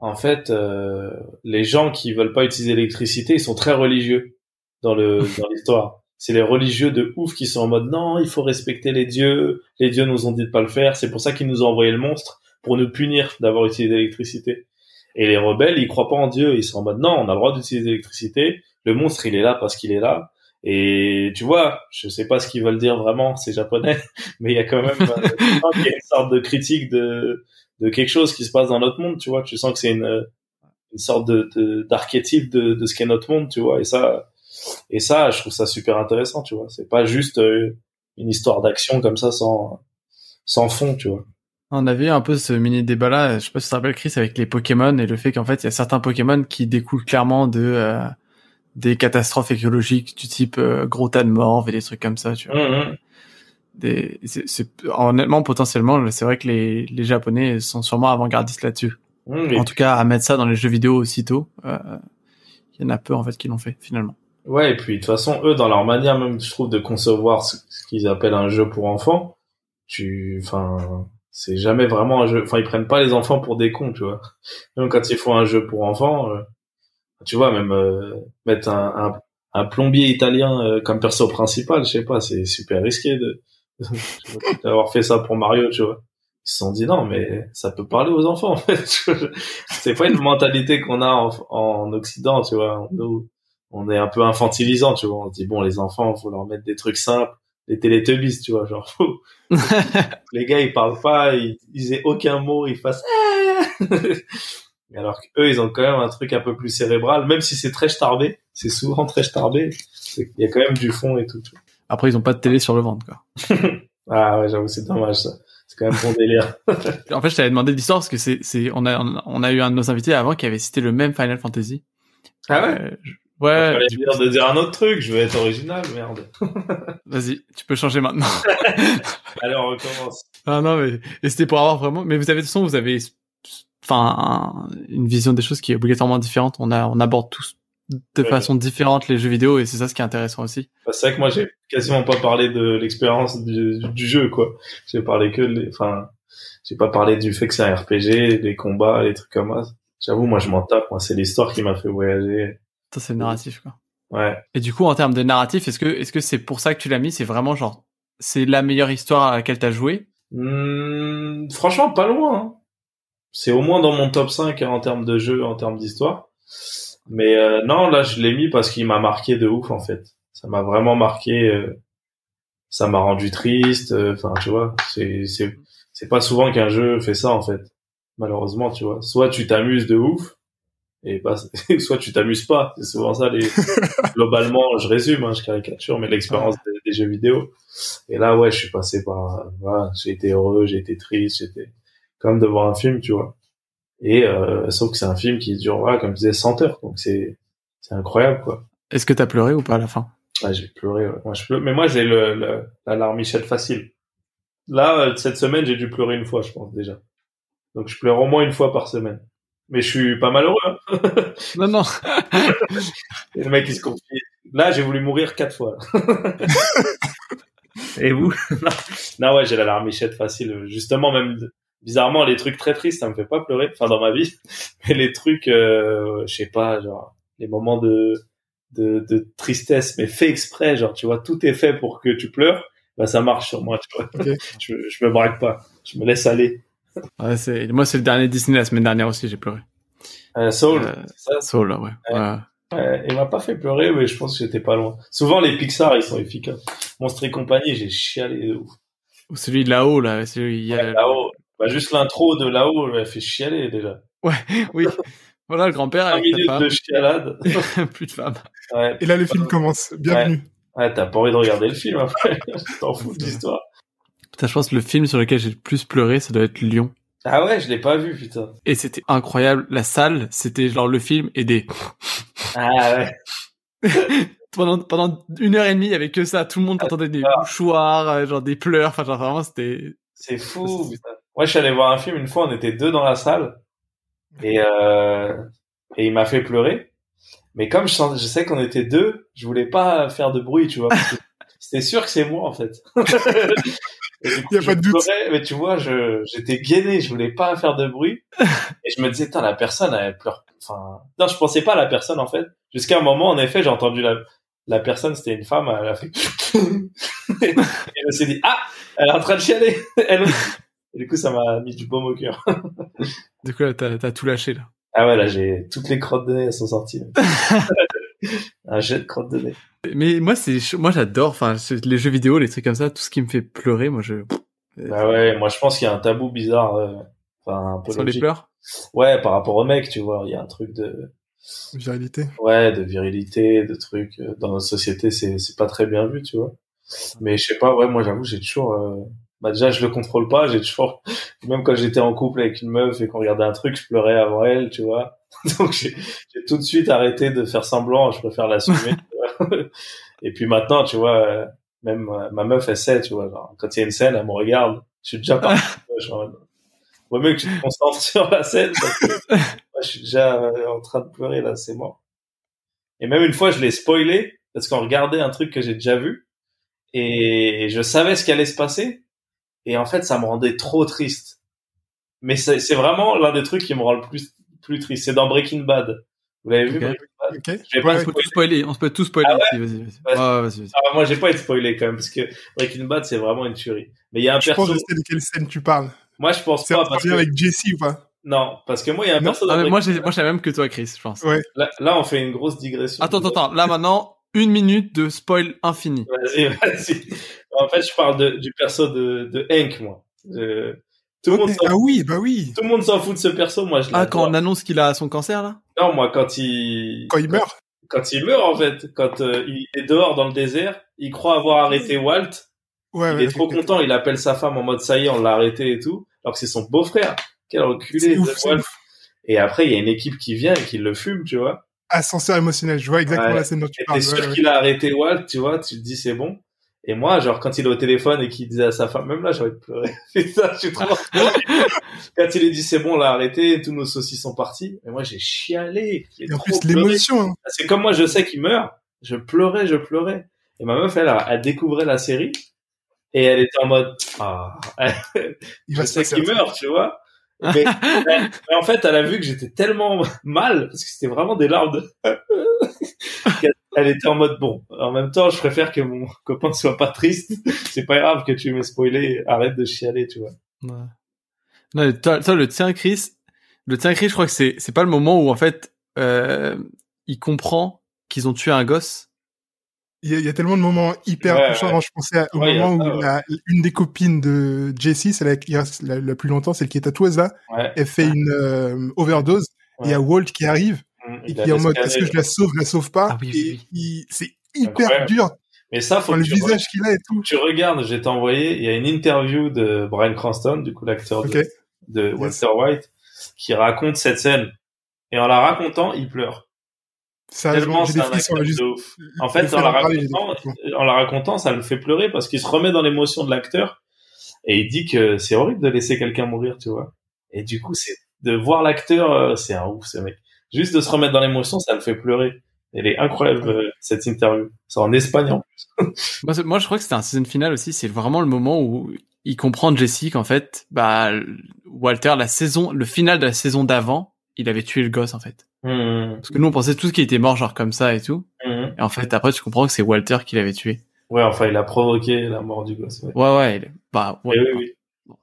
en fait, euh, les gens qui veulent pas utiliser l'électricité, ils sont très religieux dans le [LAUGHS] dans l'histoire. C'est les religieux de ouf qui sont en mode non, il faut respecter les dieux. Les dieux nous ont dit de pas le faire. C'est pour ça qu'ils nous ont envoyé le monstre pour nous punir d'avoir utilisé l'électricité. Et les rebelles, ils croient pas en Dieu. Ils sont en mode non, on a le droit d'utiliser l'électricité. Le monstre, il est là parce qu'il est là. Et tu vois, je sais pas ce qu'ils veulent dire vraiment, c'est japonais, [LAUGHS] mais il y a quand même euh, [LAUGHS] une sorte de critique de de quelque chose qui se passe dans notre monde, tu vois. Tu sens que c'est une une sorte de de- d'archétype de, de ce qu'est notre monde, tu vois. Et ça, Et ça, je trouve ça super intéressant, tu vois. C'est pas juste euh, une histoire d'action comme ça sans sans fond, tu vois. On avait eu un peu ce mini débat là, je sais pas si tu te rappelles Chris avec les Pokémon et le fait qu'en fait il y a certains Pokémon qui découlent clairement de euh, des catastrophes écologiques du type euh, gros tas de morts et des trucs comme ça, tu vois. Mhm. Des, c'est, c'est- honnêtement potentiellement c'est vrai que les, les Japonais sont sûrement avant-gardistes là-dessus. Et En tout cas à mettre ça dans les jeux vidéo aussitôt, euh, il y en a peu en fait qui l'ont fait finalement. Ouais, et puis de toute façon, eux, dans leur manière même, je trouve, de concevoir ce, ce qu'ils appellent un jeu pour enfants, tu, enfin, c'est jamais vraiment un jeu. Enfin, ils prennent pas les enfants pour des cons, tu vois. Même quand ils font un jeu pour enfants, euh, tu vois, même euh, mettre un, un, un plombier italien euh, comme perso principal, je sais pas, c'est super risqué de [LAUGHS] d'avoir fait ça pour Mario, tu vois. Ils se sont dit non, mais ça peut parler aux enfants. En fait. [LAUGHS] c'est pas une mentalité qu'on a en, en Occident, tu vois. Nous, on est un peu infantilisant, tu vois. On se dit bon, les enfants, faut leur mettre des trucs simples, des télétubbies, tu vois, genre. [LAUGHS] [LAUGHS] les gars, ils parlent pas, ils, ils aient aucun mot, ils fassent. [LAUGHS] Alors qu'eux, ils ont quand même un truc un peu plus cérébral, même si c'est très starbé. C'est souvent très starbé. Il y a quand même du fond et tout. tu vois. Après ils ont pas de télé sur le ventre quoi. Ah ouais, j'avoue, c'est dommage ça. C'est quand même bon délire. En fait je t'avais demandé l'histoire parce que c'est c'est on a on a eu un de nos invités avant qui avait cité le même Final Fantasy. Ah ouais? Euh, ouais. Du- dire de dire un autre truc. Je veux être original, merde. [LAUGHS] Vas-y, tu peux changer maintenant. [LAUGHS] Allez, on recommence. Ah non, mais et c'était pour avoir vraiment. Mais vous avez de toute façon, vous avez, enfin, un- une vision des choses qui est obligatoirement différente. On a, on aborde tous de Ouais. façon différente les jeux vidéo et c'est ça ce qui est intéressant aussi. Bah, C'est vrai que moi, j'ai quasiment pas parlé de l'expérience du, du jeu, quoi. J'ai parlé que, les, enfin, j'ai pas parlé du fait que c'est un RPG, les combats, les trucs comme ça. J'avoue, moi, je m'en tape. Moi, c'est l'histoire qui m'a fait voyager. Ça c'est le narratif quoi. Ouais. Et du coup, en termes de narratif, est-ce que, est-ce que c'est pour ça que tu l'as mis? C'est vraiment genre, c'est la meilleure histoire à laquelle t'as joué? Hmm, franchement, pas loin. hein. C'est au moins dans mon top 5 hein, en termes de jeu, en termes d'histoire. Mais euh, non, là, je l'ai mis parce qu'il m'a marqué de ouf, en fait. Ça m'a vraiment marqué. euh, ça m'a rendu triste. euh, Enfin, tu vois, c'est c'est c'est pas souvent qu'un jeu fait ça, en fait. Malheureusement, tu vois. Soit tu t'amuses de ouf, et pas, [LAUGHS] soit tu t'amuses pas. C'est souvent ça. Les... [LAUGHS] Globalement, je résume, hein, je caricature, mais l'expérience des, des jeux vidéo. Et là, ouais, je suis passé par, voilà, j'ai été heureux, j'ai été triste, j'étais comme devant un film, tu vois. Et euh, sauf que c'est un film qui dure, voilà, comme je disais, 100 heures, donc c'est c'est incroyable, quoi. Est-ce que t'as pleuré ou pas à la fin? Ah, j'ai pleuré, ouais. moi je pleure, mais moi j'ai le, le la larmichette facile. Là, euh, cette semaine, j'ai dû pleurer une fois, je pense déjà. Donc je pleure au moins une fois par semaine. Mais je suis pas malheureux. Hein. Non, non. Et [LAUGHS] le mec il se confie. Là, j'ai voulu mourir quatre fois. [LAUGHS] Et vous? Non. non, ouais, j'ai la larmichette facile. Justement, même bizarrement, les trucs très tristes, ça me fait pas pleurer. Enfin, dans ma vie, mais les trucs, euh, je sais pas, genre les moments de, de de tristesse, mais fait exprès, genre tu vois, tout est fait pour que tu pleures. Bah, ça marche sur moi, tu vois. [LAUGHS] Je, je me braque pas, je me laisse aller. Ouais, c'est, moi c'est le dernier Disney la semaine dernière aussi, j'ai pleuré. Euh, Soul, Euh, c'est ça? Soul, ouais. Ouais. ouais. Ouais, il m'a pas fait pleurer, mais je pense que j'étais pas loin. Souvent, les Pixar, ils sont efficaces. Monstre et compagnie, j'ai chialé de ouf. Ou celui de là-haut, là, celui, il y a- Ouais, là-haut, bah, juste l'intro de là-haut, elle fait chialer déjà. [LAUGHS] oui. Voilà, le grand-père 5 avec minutes femme. de chialade. [LAUGHS] Plus de femme. Ouais, Et là, le film commence. Bienvenue. ouais t'as pas envie de regarder le film après. [LAUGHS] T'en fous de l'histoire. Putain, je pense que le film sur lequel j'ai le plus pleuré, ça doit être Lyon. Ah ouais, je l'ai pas vu, putain. Et c'était incroyable. La salle, c'était genre le film et des... Ah ouais. [LAUGHS] pendant, pendant une heure et demie, avait que ça. Tout le monde entendait des mouchoirs, euh, genre des pleurs. Enfin, genre vraiment, c'était... C'est fou, putain. Moi, je suis allé voir un film une fois, on était deux dans la salle. Et, euh, et il m'a fait pleurer. Mais comme je, sens- je sais qu'on était deux, je voulais pas faire de bruit, tu vois. [LAUGHS] C'était sûr que c'est moi, en fait. [LAUGHS] Et du coup, [LAUGHS] Y a pas de doute. pleurais, mais tu vois, je, j'étais gainé, je voulais pas faire de bruit. [LAUGHS] Et je me disais, la personne, elle pleure. Enfin, non, je pensais pas à la personne, en fait. Jusqu'à un moment, en effet, j'ai entendu la, la personne, c'était une femme, elle a fait, [LAUGHS] et je me suis dit, ah, elle est en train de chialer. Elle. Et du coup, ça m'a mis du baume au cœur. Du coup, là, t'as, t'as tout lâché, là. Ah ouais, là, j'ai toutes les crottes de nez, elles sont sorties. [LAUGHS] Un jet de crottes de nez. Mais moi, c'est, moi, j'adore, enfin, les jeux vidéo, les trucs comme ça, tout ce qui me fait pleurer, moi, je, Bah ouais, moi, je pense qu'il y a un tabou bizarre, euh, enfin, un peu sur les pleurs? Ouais, par rapport au mec, tu vois, il y a un truc de, Virilité. Ouais, de virilité, de trucs. euh, Dans notre société, c'est c'est pas très bien vu, tu vois. Mais je sais pas, ouais, moi j'avoue, j'ai toujours. euh, Bah déjà, je le contrôle pas. J'ai toujours, [LAUGHS] même quand j'étais en couple avec une meuf et qu'on regardait un truc, je pleurais avant elle, tu vois. [LAUGHS] Donc j'ai tout de suite arrêté de faire semblant. Je préfère l'assumer. [LAUGHS] et puis maintenant, tu vois, euh, même euh, ma meuf, elle sait, tu vois. genre, quand il y a une scène, elle me regarde. Je suis déjà parti. mode, Vaut mieux que tu te concentres sur la scène parce que moi, je suis déjà euh, en train de pleurer là, c'est mort. Et même une fois, je l'ai spoilé parce qu'on regardait un truc que j'ai déjà vu et je savais ce qui allait se passer et en fait, ça me rendait trop triste. Mais c'est c'est vraiment l'un des trucs qui me rend le plus plus triste. C'est dans Breaking Bad. Vous l'avez vu Ok. Breaking Bad Ok. Je vais Ouais, pas On peut tout spoiler, on se peut tout spoiler. Ah ouais vas-y, vas-y. Vas-y. Ouais, vas-y, vas-y. Ah, moi, j'ai pas été spoilé quand même parce que Breaking Bad, c'est vraiment une tuerie. Mais il y a un Je pense perso. que je sais de quelle scène tu parles. Moi, je pense C'est pas en parce que avec Jesse ou pas? Non, parce que moi, il y a un Non perso. dans Ah, moi, j'ai, moi, j'ai la même que toi, Chris, je pense. Ouais. Là, là, on fait une grosse digression. Attends, attends, attends. Là, maintenant, une minute de spoil infini. Vas-y, [LAUGHS] vas-y. En fait, je parle de, du perso de, de Hank, moi. Je- Tout, le monde s'en, Ah oui, bah oui. tout le monde s'en fout de ce perso, moi je Ah, quand on annonce qu'il a son cancer, là? Non, moi, quand il... Quand il meurt. Quand il meurt, en fait, quand euh, il est dehors dans le désert, il croit avoir arrêté Walt, Ouais, il ouais. est trop content, il appelle sa femme en mode ça y est, on l'a arrêté et tout, alors que c'est son beau-frère. Quel reculé de ouf, Walt. Et après, il y a une équipe qui vient et qui le fume, tu vois. Ascenseur émotionnel. Je vois exactement Ouais. la scène dont tu Et parles. t'es sûr ouais. qu'il a arrêté Walt, tu vois, tu te dis c'est bon. Et moi, genre, quand il est au téléphone et qu'il disait à sa femme, même là, j'ai envie de pleurer. [LAUGHS] Putain, je suis trop [LAUGHS] Quand il a dit c'est bon, on l'a arrêté, tous nos saucisses sont partis. Mais moi, j'ai chialé. J'ai Et en plus, pleuré. l'émotion. hein. C'est comme moi, je sais qu'il meurt. Je pleurais, je pleurais. Et ma meuf, elle, elle découvrait la série. Et elle était en mode, ah, Il je va se sais qu'il meurt, tu vois. Mais, mais- mais en fait, elle a vu que j'étais tellement mal, parce que c'était vraiment des larmes de... [LAUGHS] elle était en mode, bon, en même temps, je préfère que mon [LAUGHS] copain soit pas triste. C'est pas grave que tu m'aies spoilé, arrête de chialer, tu vois. Ouais. Non, toi, toi, le tien, Chris, le tien, Chris, je crois que c'est, c'est pas le moment où, en fait, euh, il comprend qu'ils ont tué un gosse. Il y, a, il y a tellement de moments hyper Ouais, touchants. ouais. Je pensais à- au Ouais, il y a moment ça, où ouais. la, une des copines de Jessie, celle qui reste la, la plus longtemps, celle qui est tatoueuse là, Ouais. elle fait une euh, overdose. Et Il y a Walt qui arrive et il a qui est en mode est-ce que je la sauve, je la sauve pas Ah oui, oui, Et oui. c'est hyper Incroyable. dur. Mais ça, faut Enfin, que le tu, visage qu'il a et tout. tu regardes, je vais t'envoyer, il y a une interview de Brian Cranston, du coup, l'acteur Ok. de, de Walter White, qui raconte cette scène. Et en la racontant, il pleure. Sérieusement, Tellement j'ai c'est des un acteur juste. de ouf. En fait, en la, j'ai racontant, en la racontant, ça le fait pleurer parce qu'il se remet dans l'émotion de l'acteur et il dit que c'est horrible de laisser quelqu'un mourir, tu vois. Et du coup, c'est de voir l'acteur, euh, c'est un ouf ce mec. Juste de se remettre dans l'émotion, ça le fait pleurer. Elle est incroyable euh, cette interview. C'est en Espagne. en plus. [LAUGHS] Moi, je crois que c'était un season final aussi. C'est vraiment le moment où il comprend Jesse qu'en fait, bah, Walter, la saison, le final de la saison d'avant, il avait tué le gosse, en fait. Mmh, Parce que nous, on pensait tous qu'il était mort, genre comme ça et tout. mmh. Et en fait, après, tu comprends que c'est Walter qui l'avait tué. Ouais, enfin, il a provoqué la mort du gosse. Ouais. Ouais, ouais, il est- bah, ouais. Oui, oui, oui.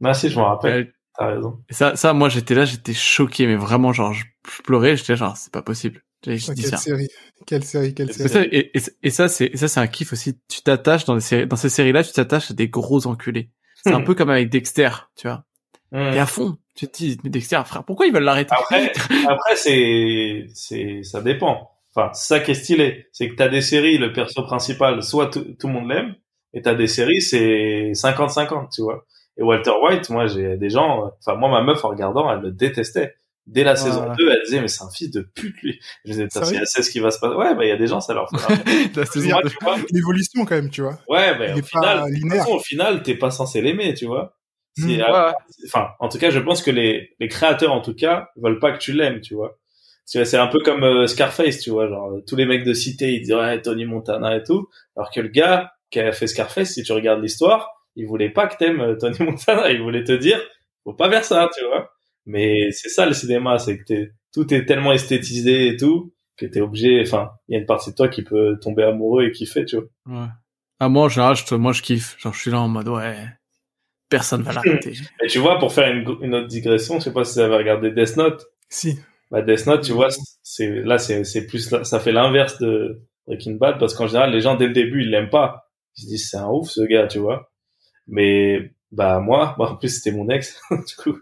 Non, si, je m'en rappelle. T'as raison. Et ça, ça, moi, j'étais là, j'étais choqué, mais vraiment, genre, je, pleurais, j'étais là, genre, c'est pas possible. J'ai Oh, dit quelle ça. série. Quelle série, quelle série. et, et, et ça, c'est, ça, c'est un kiff aussi. Tu t'attaches dans les séries, dans ces séries-là, tu t'attaches à des gros enculés. C'est un peu comme avec Dexter, tu vois. Mmh. Et à fond, tu te dis, mais Dexter, frère, pourquoi ils veulent l'arrêter? Après, après c'est, c'est, ça dépend. Enfin, c'est ça qui est stylé. C'est que t'as des séries, le perso principal, soit tout, tout le monde l'aime, et t'as des séries, c'est 50-50, tu vois. Et Walter White, moi, j'ai des gens, enfin, moi, ma meuf, en regardant, elle le détestait. Dès la saison ouais. 2, elle disait, mais c'est un fils de pute, lui. Je disais, c'est c'est ce qui va se passer. Ouais, bah, il y a des gens, ça leur fait. [LAUGHS] vois. [LAUGHS] L'évolution quand même, tu vois. Ouais, bah, au final, de façon, au final, t'es pas censé l'aimer, tu vois. C'est, Mm. euh, Ouais, enfin, en tout cas, je pense que les, les créateurs, en tout cas, veulent pas que tu l'aimes, tu vois. C'est c'est un peu comme euh, Scarface, tu vois, genre, tous les mecs de cité, ils disent, ouais, Tony Montana et tout. Alors que le gars qui a fait Scarface, si tu regardes l'histoire, il voulait pas que t'aimes euh, Tony Montana, il voulait te dire, faut pas faire ça, tu vois. Mais c'est ça le cinéma, c'est que t'es, tout est tellement esthétisé et tout, que t'es obligé, enfin, il y a une partie de toi qui peut tomber amoureux et kiffer, tu vois. Ouais. Ah, moi, je, moi, je kiffe. Genre, je suis là en mode, ouais, personne va l'arrêter. [LAUGHS] Et tu vois, pour faire une, une autre digression, je sais pas si vous avez regardé Death Note, Si. Bah Death Note, tu vois, c'est là c'est c'est plus ça fait l'inverse de Breaking Bad parce qu'en général les gens dès le début ils l'aiment pas. Ils se disent c'est un ouf ce gars, tu vois. Mais bah moi, [LAUGHS] bah, en plus c'était mon ex, [LAUGHS] du coup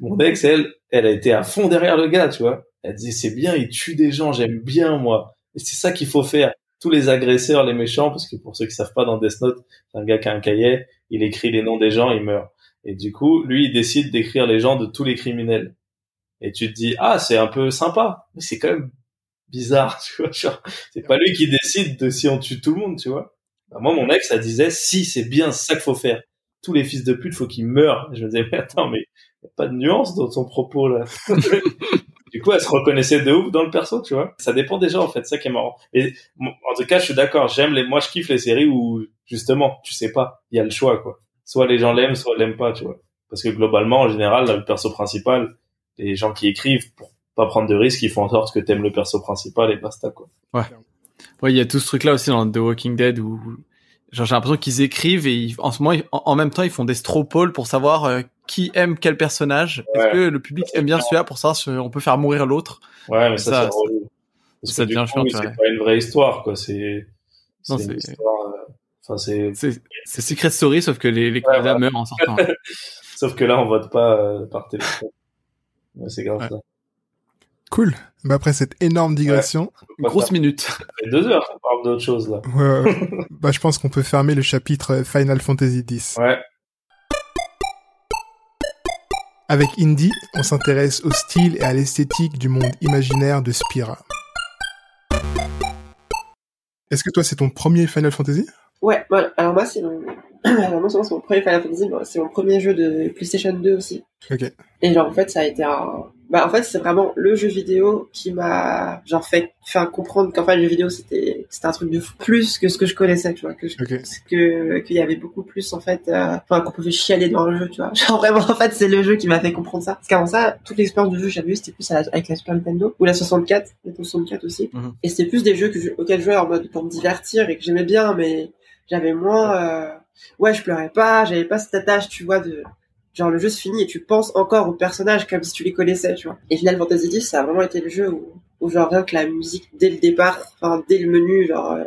mon ex, elle, elle a été à fond derrière le gars, tu vois. Elle disait c'est bien, il tue des gens, j'aime bien moi. Et c'est ça qu'il faut faire. Tous les agresseurs, les méchants, parce que pour ceux qui savent pas, dans Death Note, c'est un gars qui a un cahier, il écrit les noms des gens, il meurt. Et du coup, lui, il décide d'écrire les gens de tous les criminels. Et tu te dis ah c'est un peu sympa, mais c'est quand même bizarre, [LAUGHS] tu vois. Genre, c'est pas lui qui décide de si on tue tout le monde, tu vois. Bah, moi, mon ex, ça disait si c'est bien ça qu'il faut faire. Tous les fils de pute, faut qu'ils meurent. Et je me disais mais attends, mais y a pas de nuance dans son propos là. [LAUGHS] du coup, elle se reconnaissait de ouf dans le perso, tu vois. Ça dépend déjà en fait, ça qui est marrant. Et en tout cas, je suis d'accord. J'aime les, moi, je kiffe les séries où justement, tu sais pas, il y a le choix quoi. Soit les gens l'aiment, soit ils l'aiment pas, tu vois. Parce que globalement, en général, le perso principal, les gens qui écrivent pour pas prendre de risques, ils font en sorte que t'aimes le perso principal et basta quoi. Ouais. Ouais, il y a tout ce truc là aussi dans The Walking Dead où genre j'ai l'impression qu'ils écrivent et en ce moment en, même temps ils font des straw polls pour savoir euh, qui aime quel personnage. Est-ce que le public aime bien celui-là pour savoir si on peut faire mourir l'autre? Ouais, mais ça, ça relou. ça devient chiant. C'est pas une vraie histoire quoi, c'est c'est une histoire euh, Enfin, c'est c'est Secret Story sauf que les les candidats meurent en sortant. [LAUGHS] sauf que là on vote pas euh, par téléphone. Ouais, c'est grave ça. Cool. Bah après cette énorme digression, grosse minute. Ça fait deux heures qu'on parle d'autre chose là. Ouais. [LAUGHS] bah je pense qu'on peut fermer le chapitre Final Fantasy X. Ouais. Avec Indie, on s'intéresse au style et à l'esthétique du monde imaginaire de Spira. Est-ce que toi c'est ton premier Final Fantasy? Ouais, voilà. Alors moi c'est mon... [CLEARS THROAT] moi c'est mon premier Final Fantasy, c'est mon premier jeu de PlayStation 2 aussi. Ok. Et genre en fait ça a été un bah en fait c'est vraiment le jeu vidéo qui m'a genre fait faire comprendre qu'en fait le jeu vidéo c'était c'était un truc de fou plus que ce que je connaissais tu vois que que qu'il y avait beaucoup plus en fait euh, enfin qu'on pouvait chialer dans le jeu tu vois. [LAUGHS] Genre vraiment en fait c'est le jeu qui m'a fait comprendre ça. Parce qu'avant ça toute l'expérience du jeu j'avais eu c'était plus avec la Super Nintendo ou la 64 la 64 aussi. Mhm. et c'était plus des jeux que je, auxquels je jouais en mode pour me divertir et que j'aimais bien mais j'avais moins euh, ouais je pleurais pas j'avais pas cette attache tu vois de genre le jeu se finit et tu penses encore aux personnages comme si tu les connaissais, tu vois. Et Final Fantasy X, ça a vraiment été le jeu où, où genre rien que la musique dès le départ, enfin dès le menu, genre euh,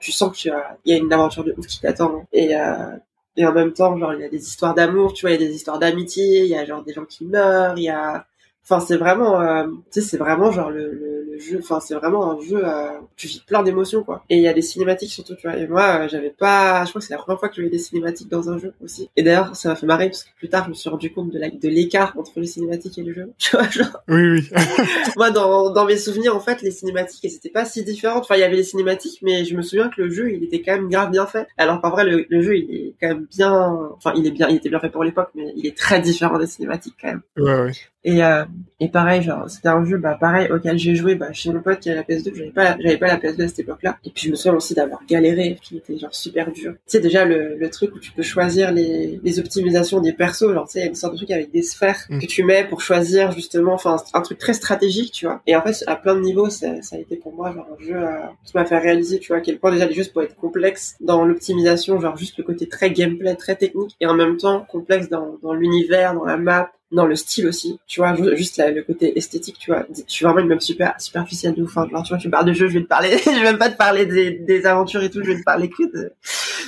tu sens que tu as, il y a une aventure de ouf qui t'attend. Et euh, et en même temps, genre il y a des histoires d'amour, tu vois, il y a des histoires d'amitié, il y a genre des gens qui meurent, il y a Enfin, c'est vraiment, euh, tu sais, c'est vraiment genre le, le, jeu. Enfin, c'est vraiment un jeu. Euh, tu vis plein d'émotions, quoi. Et il y a des cinématiques surtout, tu vois. Et moi, euh, j'avais pas. Je crois que c'est la première fois que je voyais des cinématiques dans un jeu aussi. Et d'ailleurs, ça m'a fait marrer parce que plus tard, je me suis rendu compte de la de l'écart entre les cinématiques et le jeu. [LAUGHS] Tu vois, genre. Oui, oui. [LAUGHS] moi, dans dans mes souvenirs, en fait, les cinématiques, elles étaient pas si différentes. Enfin, il y avait les cinématiques, mais je me souviens que le jeu, il était quand même grave bien fait. Alors qu'en vrai, le, le jeu, il est quand même bien. Enfin, il est bien. Il était bien fait pour l'époque, mais il est très différent des cinématiques quand même. Ouais, ouais. Et, euh, et pareil, genre, c'était un jeu, bah, pareil, auquel j'ai joué, bah, chez mon pote qui a la PS2, j'avais pas, j'avais pas la PS2 à cette époque-là. Et puis, je me souviens aussi d'avoir galéré, qui était, genre, super dur. Tu sais, déjà, le, le truc où tu peux choisir les, les optimisations des persos, genre, tu sais, il y a une sorte de truc avec des sphères mm. que tu mets pour choisir, justement, enfin, un truc très stratégique, tu vois. Et en fait, à plein de niveaux, ça, ça a été pour moi, genre, un jeu euh, qui m'a fait réaliser, tu vois, à quel point déjà les jeux pour être complexes dans l'optimisation, genre, juste le côté très gameplay, très technique, et en même temps, complexe dans, dans l'univers, dans la map, dans le style aussi, tu vois, juste le côté esthétique, tu vois. Je suis vraiment une meuf super superficielle de ouf. Hein. Genre, tu vois, tu parles de jeu, je vais te parler, [LAUGHS] je vais même pas te parler des, des aventures et tout, je vais te parler que de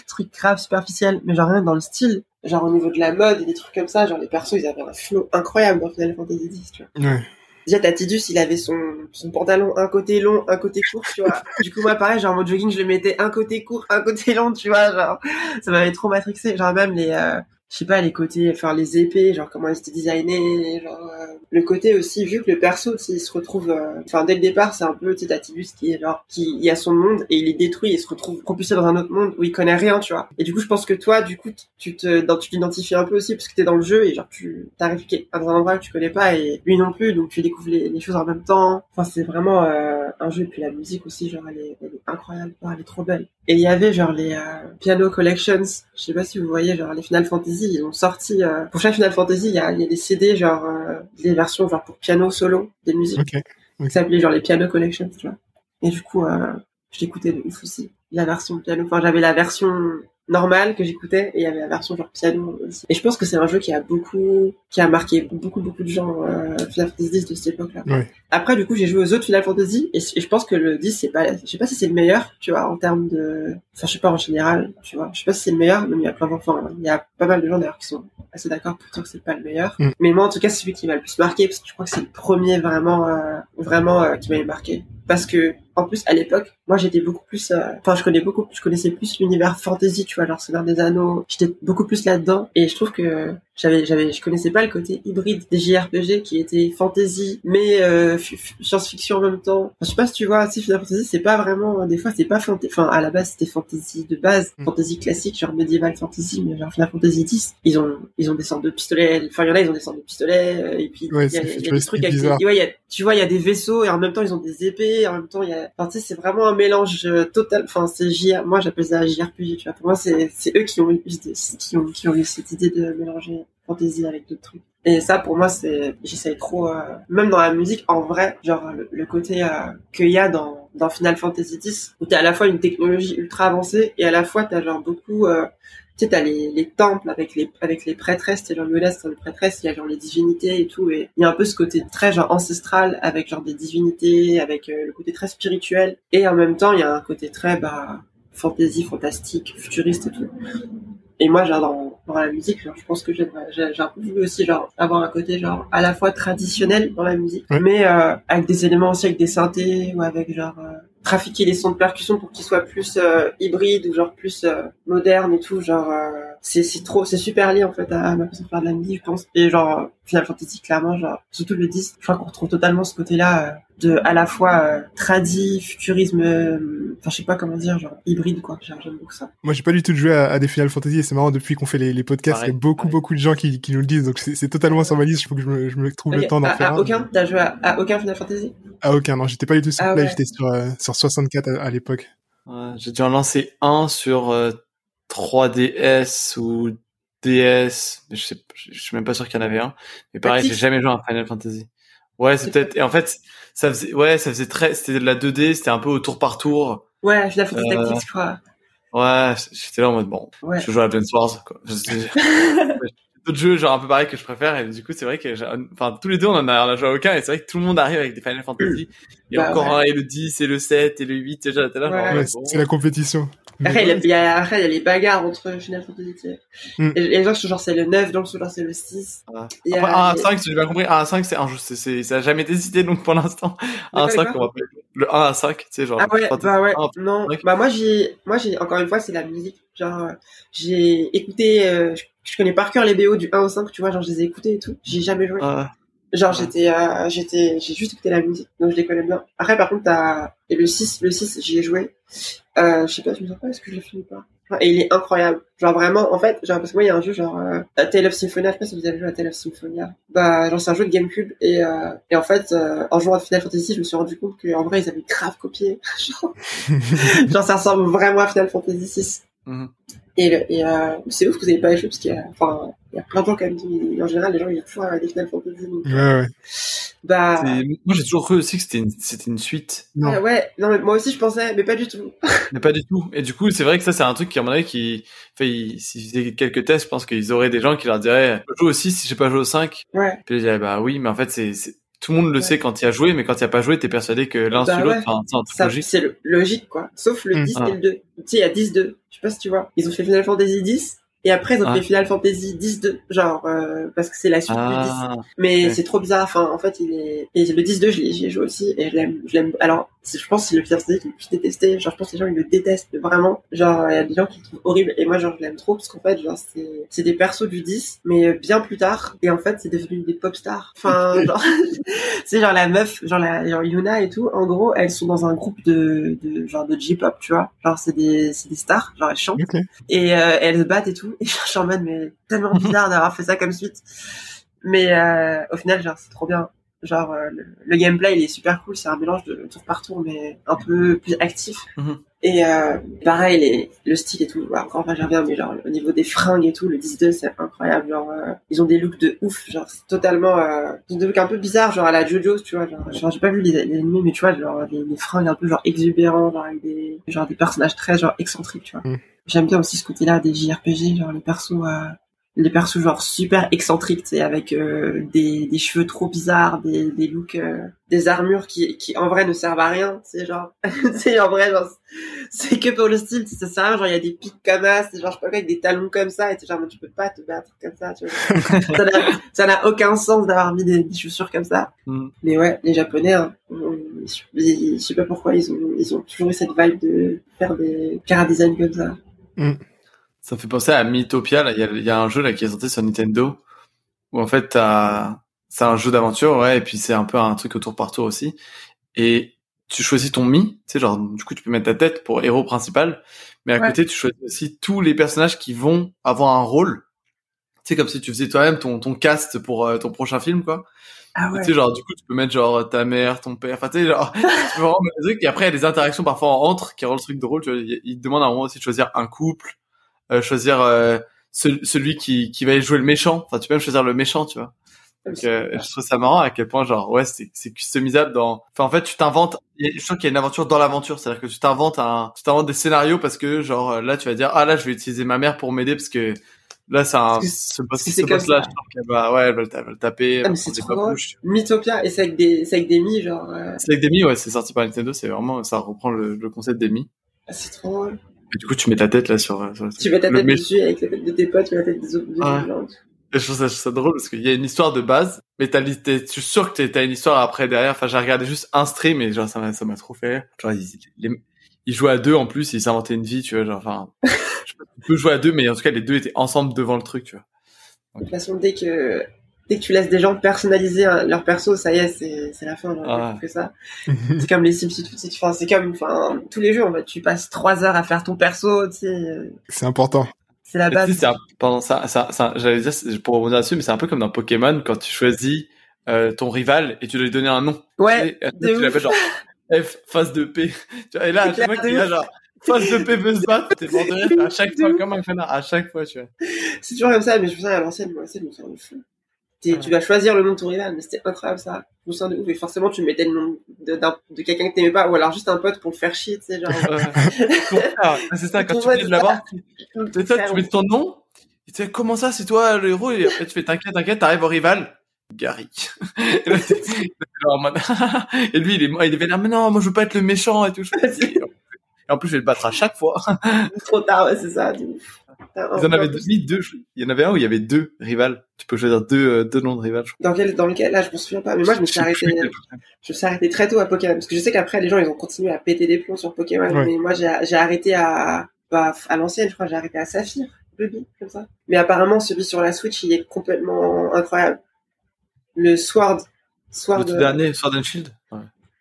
trucs graves, superficiels, mais genre rien dans le style, genre au niveau de la mode et des trucs comme ça, genre les persos, ils avaient un flow incroyable dans Final Fantasy X, tu vois. Ouais. Déjà, Tatidus, il avait son, son pantalon un côté long, un côté court, tu vois. du coup, moi, pareil, genre, en mode jogging, je le mettais un côté court, un côté long, tu vois, genre, ça m'avait trop matrixé. Genre, même les, euh, je sais pas les côtés enfin les épées genre comment elles étaient designées genre euh, le côté aussi vu que le perso s'il se retrouve euh, enfin dès le départ c'est un peu Atibus qui est genre qui il a son monde et il est détruit et se retrouve propulsé dans un autre monde où il connaît rien tu vois. Et du coup je pense que toi du coup tu te tu t'identifies un peu aussi parce que t'es dans le jeu et genre tu t'arrives dans un endroit que tu connais pas et lui non plus donc tu découvres les, choses en même temps. Enfin c'est vraiment euh, un jeu et puis la musique aussi genre elle est, elle est incroyable. Elle est trop belle. Et il y avait genre les piano collections. Je sais pas si vous voyez genre les Final Fantasy ils ont sorti euh, pour chaque Final Fantasy, il y a, y a des CD genre euh, des versions genre pour piano solo, des musiques. Okay. Okay. Ça s'appelait genre les piano collections, tu vois. Et du coup, euh, je l'écoutais de ouf aussi. La version piano, enfin j'avais la version normal que j'écoutais et il y avait la version genre piano aussi. Et je pense que c'est un jeu qui a beaucoup, qui a marqué beaucoup beaucoup de gens euh, Final Fantasy X de cette époque-là. Ouais. Après du coup j'ai joué aux autres Final Fantasy et, je pense que le 10 c'est pas, je sais pas si c'est le meilleur, tu vois, en termes de, enfin je sais pas en général, tu vois, je sais pas si c'est le meilleur, mais il y a plein d'enfants, hein. il y a pas mal de gens d'ailleurs qui sont assez d'accord pour dire que c'est pas le meilleur. Mm. Mais moi, en tout cas, c'est celui qui m'a le plus marqué parce que je crois que c'est le premier vraiment, euh, vraiment euh, qui m'avait marqué. Parce que en plus, à l'époque, moi, j'étais beaucoup plus, euh, enfin, je connais beaucoup, je connaissais plus l'univers fantasy, tu vois, genre Seigneur des Anneaux. J'étais beaucoup plus là-dedans, et je trouve que j'avais, j'avais, je connaissais pas le côté hybride des JRPG qui était fantasy, mais euh, science-fiction en même temps. je sais pas si tu vois, si Final Fantasy, c'est pas vraiment, des fois, c'est pas fantasy. Enfin, à la base, c'était fantasy de base, mm. fantasy classique, genre medieval fantasy, mais genre Final Fantasy X, ils ont, ils ont des sortes de pistolets. Enfin, il y en a, ils ont des sortes de pistolets, euh, et puis il y, a, des trucs avec, ouais, tu vois, il y a des vaisseaux, et en même temps, ils ont des épées, en même temps, il y a, tu sais, c'est vraiment un mélange euh, total. Enfin, c'est JR. Moi, j'appelle ça JRPG. Tu pour moi, c'est eux qui ont, ont qui ont eu cette idée de mélanger fantasy avec d'autres trucs. Et ça, pour moi, c'est, j'essaye trop, euh, même dans la musique, en vrai, genre le, côté euh, qu'il y a dans, Final Fantasy X, où t'as à la fois une technologie ultra avancée et à la fois t'as genre beaucoup, tu sais, t'as les, les temples avec les avec les prêtresses, t'es genre Yodas dans les prêtresses, il y a genre les divinités et tout, et il y a un peu ce côté très genre ancestral avec genre des divinités, avec le côté très spirituel, et en même temps il y a un côté très bah fantasy, fantastique, futuriste et tout. Et moi, genre, dans, dans la musique, genre, je pense que j'ai un peu voulu aussi genre avoir un côté genre à la fois traditionnel dans la musique, mais euh, avec des éléments aussi avec des synthés ou avec genre euh, trafiquer les sons de percussion pour qu'ils soient plus euh, hybrides ou genre plus euh, modernes et tout. Genre, euh, c'est c'est trop, c'est super lié en fait à ma façon de faire de la musique, je pense. Et genre Final Fantasy clairement, genre surtout le 10, je crois qu'on retrouve totalement ce côté-là de à la fois euh, tradi, futurisme, euh, enfin je sais pas comment dire, genre hybride quoi. J'aime beaucoup ça. Moi j'ai pas du tout joué à, à des Final Fantasy et c'est marrant depuis qu'on fait les, les podcasts, il y a beaucoup beaucoup de gens qui, qui nous le disent donc c'est totalement sur ma liste. Il faut que je me, je me trouve le temps d'en faire. À aucun, t'as joué à, aucun Final Fantasy? À aucun, non, j'étais pas du tout sur ah, Play, j'étais sur euh, sur 64 à, l'époque. Ouais, j'ai dû en lancer un sur 3DS ou DS, je sais, je suis même pas sûr qu'il y en avait un. Mais pareil, j'ai jamais joué à Final Fantasy. Ouais, c'est peut-être. Et en fait, ça faisait, ouais, ça faisait très, c'était de la 2D, c'était un peu au tour par tour. Ouais, je l'ai fait euh... tactique, je crois. Ouais, j'étais là en mode bon, ouais. je joue à Dance Wars, quoi. [LAUGHS] [LAUGHS] d'autres jeux genre un peu pareil que je préfère et du coup c'est vrai que enfin tous les deux on en a, on a joué à aucun et c'est vrai que tout le monde arrive avec des Final Fantasy et bah, encore un et le 10 et le 7 et le 8 déjà là ouais. c'est la compétition après, il y a, après, il y a les bagarres entre Final Fantasy. Mm. Et les gens sont genre c'est le 9, donc genre c'est le 6. Ah. Après, 1 5, si j'ai bien compris, 1 à 5, c'est un jeu, c'est, ça a jamais décidé, donc pour l'instant. 1 à 5, on va appeler le 1 à 5, tu sais, genre. Ah ouais, bah ouais, non. Bah moi, j'ai, moi, j'ai, encore une fois, c'est la musique. Genre, j'ai écouté, euh, je, connais par cœur les BO du 1 au 5, tu vois, genre, je les ai écoutés et tout. J'ai jamais joué. Ah. Genre, j'étais, euh, j'étais, j'ai juste écouté la musique, donc je les connais bien. Après, par contre, t'as, et le 6, le 6, j'y ai joué. Euh, je sais pas, je me sens pas, est-ce que je l'ai fini ou pas? Et il est incroyable. Genre vraiment, en fait, genre, parce que moi, il y a un jeu genre, euh, Tale of Symphonia, je sais pas si vous avez joué à Tale of Symphonia. Bah, genre, c'est un jeu de GameCube, et, euh, et en fait, euh, en jouant à Final Fantasy, je me suis rendu compte qu'en vrai, ils avaient grave copié. [LAUGHS] genre, [LAUGHS] genre, ça ressemble vraiment à Final Fantasy 6. Et, et euh, c'est ouf que vous n'avez pas joué parce qu'il y a, enfin, il y a plein de gens quand même qui, en général, les gens ils jouent toujours à des Final Fantasy. Donc, ouais, ouais. Bah. Moi, j'ai toujours cru aussi que c'était une, c'était une suite. Non. Ah ouais, non, mais moi aussi je pensais, mais pas du tout. [LAUGHS] mais pas du tout. Et du coup, c'est vrai que ça, c'est un truc qui, à mon avis, qui, enfin, s'ils faisaient quelques tests, je pense qu'ils auraient des gens qui leur diraient, je joue au 6 si j'ai pas joué au 5. Ouais. Puis ils diraient, bah oui, mais en fait, c'est, tout le monde le sait quand il a joué, mais quand il a pas joué, t'es persuadé que l'un bah sur l'autre, c'est logique. C'est logique, quoi. Sauf le 10 mm. et le 2. Tu sais, il y a 10-2. Je sais pas si tu vois. Ils ont fait Final Fantasy 10 et après, ils ont ah. fait Final Fantasy 10-2, genre, euh, parce que c'est la suite du 10. Ah. Mais c'est trop bizarre. Enfin, en fait, il est, et le 10-2, j'y ai joué aussi, et je l'aime, je l'aime. Alors, je pense que c'est le Final Fantasy qui le plus détesté. Genre, je pense que les gens, ils le détestent vraiment. Genre, il y a des gens qui le trouvent horrible, et moi, genre, je l'aime trop, parce qu'en fait, genre, c'est, c'est des persos du 10, mais bien plus tard. Et en fait, c'est devenu des pop stars. Enfin, [LAUGHS] genre, [LAUGHS] c'est genre la meuf, genre la, genre Yuna et tout. En gros, elles sont dans un groupe de, de genre de J-pop, tu vois. Genre, c'est des, c'est des stars. Genre, elles chantent. Et, euh, elles se battent et tout. Et [LAUGHS] je suis en mode, mais tellement bizarre d'avoir fait ça comme suite. Mais euh, au final, genre, c'est trop bien. Genre, euh, le, gameplay, il est super cool. C'est un mélange de tour par tour, mais un peu plus actif. Mhm. Et euh, pareil, les, le style et tout. encore enfin, j'y reviens, mais genre, au niveau des fringues et tout, le 10-2, c'est incroyable. Genre, euh, ils ont des looks de ouf. Genre, c'est totalement... Euh, ils ont des looks un peu bizarres, genre à la JoJo's, tu vois. Genre, genre j'ai pas vu les, les animés, mais tu vois, genre, des, des fringues un peu genre exubérants, genre avec des, genre, des personnages très genre excentriques, tu vois. Mm. J'aime bien aussi ce côté-là des JRPG, genre les persos, euh, les persos genre super excentriques, sais, avec euh, des, des cheveux trop bizarres, des, des looks, euh, des armures qui, qui en vrai ne servent à rien, c'est genre, [LAUGHS] c'est en vrai genre, c'est que pour le style, ça sert à rien, genre il y a des pics comme ça, c'est genre je sais pas quoi, avec des talons comme ça, et genre tu peux pas te battre comme ça, tu vois. [LAUGHS] ça n'a aucun sens d'avoir mis des, chaussures comme ça. Mm. Mais ouais, les japonais, hein, je sais pas pourquoi ils ont, ils ont toujours eu cette vibe de faire des car design comme ça. Mm. Ça me fait penser à Mythopia. Il y a, y a, un jeu là qui est sorti sur Nintendo où en fait c'est un jeu d'aventure, ouais, et puis c'est un peu un truc au tour par tour aussi. Et tu choisis ton Mi, tu sais, genre du coup tu peux mettre ta tête pour héros principal, mais à côté tu choisis aussi tous les personnages qui vont avoir un rôle. Tu sais comme si tu faisais toi-même ton ton cast pour euh, ton prochain film, quoi. Ah ouais. Tu sais, genre, du coup, tu peux mettre, genre, ta mère, ton père, enfin, tu sais, genre, [LAUGHS] tu peux vraiment mettre des trucs, et après, il y a des interactions parfois entre qui rendent le truc drôle, tu vois, il, te demande à un moment aussi de choisir un couple, choisir euh, celui qui, qui va jouer le méchant. Enfin, tu peux même choisir le méchant, tu vois. Donc, euh, je trouve ça marrant à quel point, genre, ouais, c'est, c'est customisable dans. Enfin, en fait, tu t'inventes. Je sens qu'il y a une aventure dans l'aventure, c'est-à-dire que tu t'inventes un, tu t'inventes des scénarios parce que, genre, là, tu vas dire, ah là, je vais utiliser ma mère pour m'aider parce que là, c'est un, ce boss, ce boss là, je pense qu'elle va, ouais, elle va, le taper. Ah, mais c'est trop. Mythopia, et c'est avec des, c'est avec des mi, genre. C'est avec des mi, ouais, c'est sorti par Nintendo, c'est vraiment, ça reprend le, le concept des mi. Ah, c'est trop drôle du coup, tu mets ta tête là sur. sur tu mets ta tête dessus avec la tête de tes potes, tu mets la tête des autres. Ah. Je trouve, ça, drôle parce qu'il y a une histoire de base, mais t'as, je suis sûr que t'as une histoire après derrière. Enfin, j'ai regardé juste un stream et genre ça m'a, ça m'a trop fait. Genre ils, ils, jouaient à deux en plus, ils s'inventaient une vie, tu vois. Genre, enfin, [LAUGHS] je peux jouer à deux, mais en tout cas les deux étaient ensemble devant le truc, tu vois. De toute façon, dès que dès que tu laisses des gens personnaliser leur perso, ça y est, c'est, c'est la fin. Ah. Que ça. [LAUGHS] c'est comme les Sims, enfin, c'est comme, enfin, tous les jeux, en fait, tu passes trois heures à faire ton perso, tu sais. C'est important. C'est la base. C'est pendant ça, ça, ça j'allais dire, pour rebondir dessus, mais c'est un peu comme dans Pokémon, quand tu choisis euh, ton rival et tu dois lui donner un nom. Ouais. Tu, l'appelles genre F, face de P. Et là, à chaque fois qu'il a genre face de P veut se battre, t'es mort de [LAUGHS] à chaque fois, comme un connard, à chaque fois, tu vois. C'est toujours comme ça, mais je fais ça à l'ancienne, moi, c'est, je me souviens fou tu vas choisir le nom de ton rival, mais c'était incroyable ça. Je me sens de ouf. Et forcément, tu mettais le nom de, de quelqu'un que t'aimais pas, ou alors juste un pote pour le faire chier, tu sais, genre. [LAUGHS] c'est ça, quand tu viens de l'avoir, ça, tu mets ton nom, tu sais, comment ça, c'est toi le héros, et après tu fais t'inquiète, t'inquiète, t'arrives au rival. Gary. [LAUGHS] et, là, [LAUGHS] et lui, il est, il est là, mais non, moi je veux pas être le méchant et tout. Et en plus, je vais le battre à chaque fois. Trop tard, ouais, c'est ça. Du ils en avaient deux, deux. Il y en avait un où il y avait deux rivales. Tu peux choisir deux, euh, deux noms de rivales. Dans quel, dans lequel, là, je me souviens pas. Mais moi, je me suis arrêté, je me suis arrêté très tôt à Pokémon. Parce que je sais qu'après, les gens, ils ont continué à péter des plombs sur Pokémon. Mais moi, j'ai, j'ai arrêté à, bah, à l'ancienne, je crois, j'ai arrêté à Saphir. Ruby, comme ça. Mais apparemment, celui sur la Switch, il est complètement incroyable. Le Sword. Sword. Le tout dernier, Sword and Shield?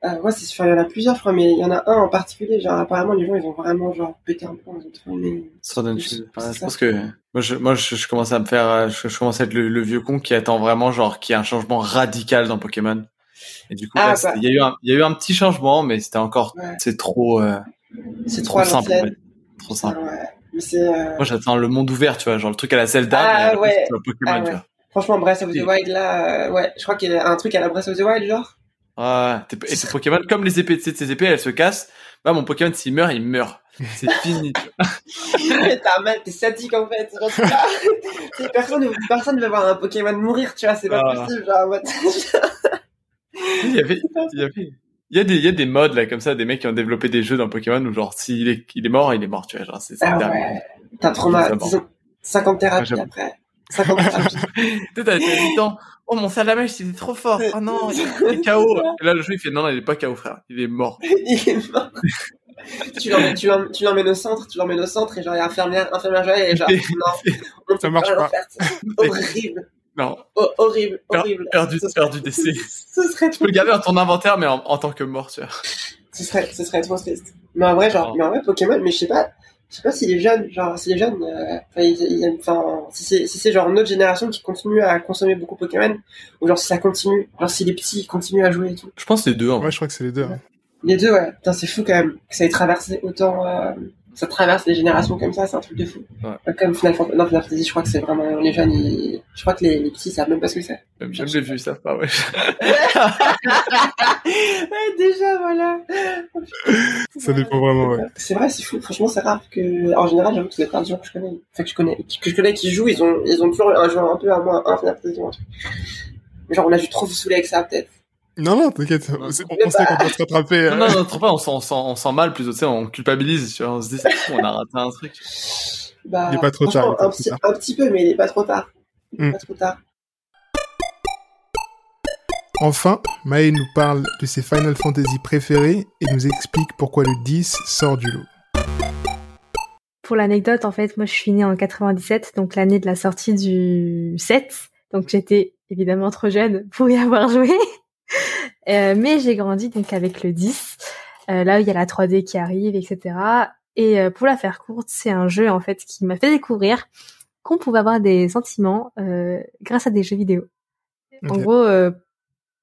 Ouais. Ah, ouais, c'est il y en a plusieurs, je crois, mais il y en a un en particulier. Genre, apparemment, les gens, ils ont vraiment, genre, pété un plomb. Mais... Sword Shield. je pense que, moi, je, moi, je, commence à me faire, je, je commence à être le, vieux con qui attend vraiment, genre, qu'il y ait un changement radical dans Pokémon. Et du coup, ah, bah. il y a eu un, il y a eu un petit changement, mais c'était encore, c'est trop, euh, c'est trop, simple, Trop simple. Ouais. Euh, moi, j'attends le monde ouvert, tu vois, genre le truc à la Zelda, ah, ouais. Pokémon, ah, tu vois. Franchement, Breath of the Wild, là, euh, ouais, je crois qu'il y a un truc à la Breath of the Wild, genre. Ah, et tes Pokémon, comme les épées, tu sais, tes épées, elles se cassent. Bah, mon Pokémon, s'il meurt, il meurt. C'est [LAUGHS] fini. t'es sadique, en fait. [LAUGHS] personne, personne ne veut voir un Pokémon mourir, tu vois, c'est pas ah. possible, genre, il y avait, il y avait, il y a des, il y a des modes, là, comme ça, des mecs qui ont développé des jeux dans Pokémon où, genre, s'il est, il est mort, il est mort, tu vois, genre, c'est, ah ouais. T'as trop mal, 50 thérapies après. 50 thérapies. [LAUGHS] T'as 8 ans. Oh, mon salamèche, il est trop fort. Oh non, [LAUGHS] il est KO. Et là, le jeu, il fait, non, non, il est pas KO, frère. Il est mort. [LAUGHS] il est mort. [LAUGHS] tu l'emmènes, tu au centre, tu l'emmènes au centre, et genre, il y a infirmière, infirmière et genre, non, on ça marche pas. Horrible. Non. horrible, horrible. Perdu, perdu décès. Ce serait Tu peux le garder dans ton inventaire, mais en, en tant que mort, tu vois. Ce serait, ce serait trop triste. Mais en vrai, genre, mais en vrai, Pokémon, mais je sais pas, je sais pas si les jeunes, genre, si les jeunes, euh, enfin, si c'est, si c'est genre notre génération qui continue à consommer beaucoup Pokémon, ou genre si ça continue, genre si les petits continuent à jouer et tout. Je pense que les deux. Hein. Ouais, je crois que c'est les deux. Hein. Les deux, ouais. Putain, c'est fou quand même que ça ait traversé autant, euh, ça traverse les générations comme ça, c'est un truc de fou. Comme Final Fantasy, non, Final Fantasy, je crois que c'est vraiment les jeunes, je crois que les, les petits savent même pas ce que c'est. Même j'ai vu, ils savent pas, ouais. [LAUGHS] ouais, déjà, voilà. Ça dépend vraiment, ouais. C'est vrai, c'est fou. Franchement, c'est rare que, en général, j'avoue que c'est plein de gens que je connais, enfin, que je connais, que je connais qui jouent, ils ont, ils ont toujours un jeu un peu à moins un Final Fantasy ou un truc. Genre, on a juste trop saoulé avec ça, peut-être. Non, non, t'inquiète. On, sait qu'on peut se rattraper. Non, non, non, pas, on sent, on sent, mal, plus, tu sais, on culpabilise, tu vois, on se dit, on a raté un truc. Bah, il est pas trop tard. Un, petit, un petit peu, mais il est pas trop tard. Il est pas trop tard. Enfin, Maë nous parle de ses Final Fantasy préférés et nous explique pourquoi le 10 sort du lot. Pour l'anecdote, en fait, moi je suis née en 97, donc l'année de la sortie du 7. Donc j'étais évidemment trop jeune pour y avoir joué. Euh, mais j'ai grandi donc avec le 10. Euh, là, il y a la 3D qui arrive, etc. Et euh, pour la faire courte, c'est un jeu en fait qui m'a fait découvrir qu'on pouvait avoir des sentiments grâce à des jeux vidéo. En gros,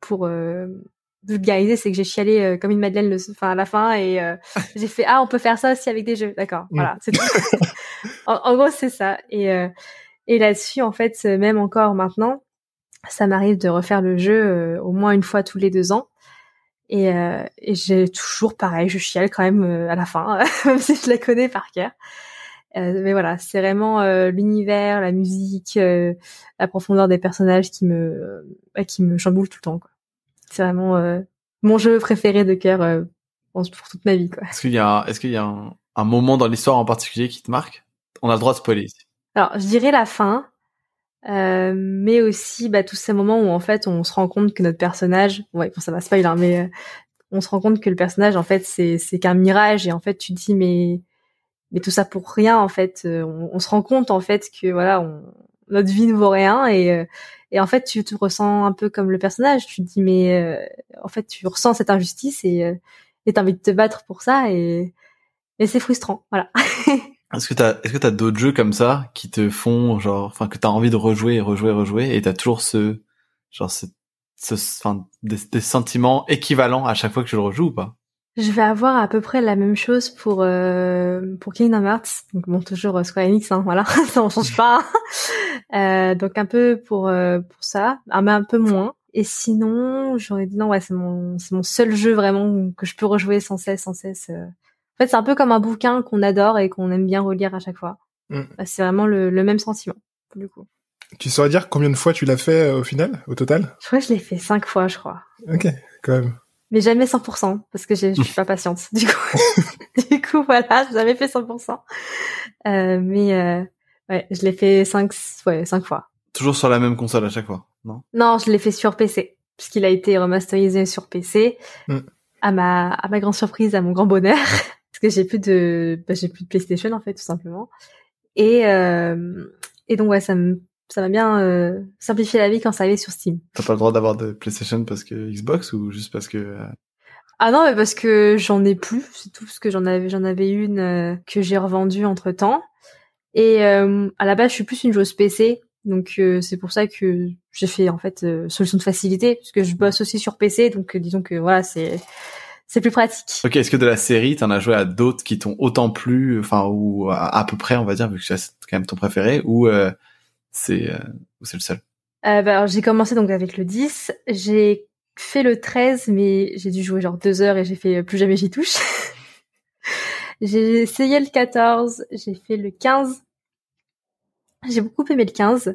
pour vulgariser, c'est que j'ai chialé comme une madeleine le, enfin à la fin et [LAUGHS] j'ai fait ah on peut faire ça aussi avec des jeux, d'accord. Mm. Voilà, c'est tout. [LAUGHS] en, gros, c'est ça. Et et là-dessus, en fait, même encore maintenant, ça m'arrive de refaire le jeu euh, au moins une fois tous les deux ans. Et, euh, et j'ai toujours pareil, je chiale quand même euh, à la fin, [LAUGHS] même si je la connais par cœur. mais voilà, c'est vraiment l'univers, la musique, la profondeur des personnages qui me qui me chamboule tout le temps. C'est vraiment mon jeu préféré de cœur pour toute ma vie. Est-ce qu'il y a est-ce qu'il y a un, un moment dans l'histoire en particulier qui te marque? On a le droit de spoiler ici. Alors, je dirais la fin, euh, mais aussi bah, tous ces moments où en fait on se rend compte que notre personnage, ouais, bon, ça va spoiler, hein, mais euh, on se rend compte que le personnage en fait c'est c'est qu'un mirage et en fait tu te dis mais mais tout ça pour rien en fait. Euh, on, se rend compte en fait que voilà on, notre vie ne vaut rien et et en fait tu te ressens un peu comme le personnage. Tu te dis mais en fait tu ressens cette injustice et et t'as envie de te battre pour ça et et c'est frustrant voilà. [LAUGHS] Est-ce que t'as, est-ce que t'as d'autres jeux comme ça qui te font genre, enfin que t'as envie de rejouer rejouer, rejouer, et t'as toujours ce, genre ce, ce, enfin des, des, sentiments équivalents à chaque fois que tu le rejoues ou pas? Je vais avoir à peu près la même chose pour euh, pour Kingdom Hearts, donc bon toujours euh, Square Enix, hein, voilà, [LAUGHS] ça on change pas. [LAUGHS] euh, donc un peu pour euh, pour ça, ah, mais un peu moins. Et sinon, j'aurais dit non, ouais, c'est mon c'est mon seul jeu vraiment que je peux rejouer sans cesse, sans cesse. Fait, c'est un peu comme un bouquin qu'on adore et qu'on aime bien relire à chaque fois. Mm. Bah, c'est vraiment le, même sentiment, du coup. Tu saurais dire combien de fois tu l'as fait euh, au final, au total? Je crois que je l'ai fait cinq fois, je crois. Ok, quand même. Mais jamais 100%, parce que je suis pas patiente. [LAUGHS] Du coup, [LAUGHS] du coup, voilà, j'ai jamais fait 100%. Euh, mais euh, ouais, je l'ai fait cinq, ouais, cinq fois. Toujours sur la même console à chaque fois, non? Non, je l'ai fait sur PC, puisqu'il a été remasterisé sur PC. Mm. À ma à ma grande surprise, à mon grand bonheur. [LAUGHS] parce que j'ai plus de bah, j'ai plus de PlayStation en fait tout simplement et euh, et donc ouais ça me ça m'a bien euh, simplifié la vie quand ça allait sur Steam. T'as pas le droit d'avoir de PlayStation parce que Xbox ou juste parce que euh, ah non mais parce que j'en ai plus c'est tout parce que j'en avais j'en avais une euh, que j'ai revendue entre temps et euh, à la base je suis plus une joueuse PC donc c'est pour ça que j'ai fait en fait solution de facilité parce que je bosse aussi sur PC donc disons que voilà c'est c'est plus pratique. Ok, est-ce que de la série, t'en as joué à d'autres qui t'ont autant plu, enfin ou à, peu près, on va dire, vu que c'est quand même ton préféré, ou euh, c'est euh, c'est le seul? Euh, bah, j'ai commencé donc avec le 10, j'ai fait le 13, mais j'ai dû jouer genre deux heures et j'ai fait plus jamais j'y touche. [LAUGHS] j'ai essayé le 14, j'ai fait le 15. J'ai beaucoup aimé le 15.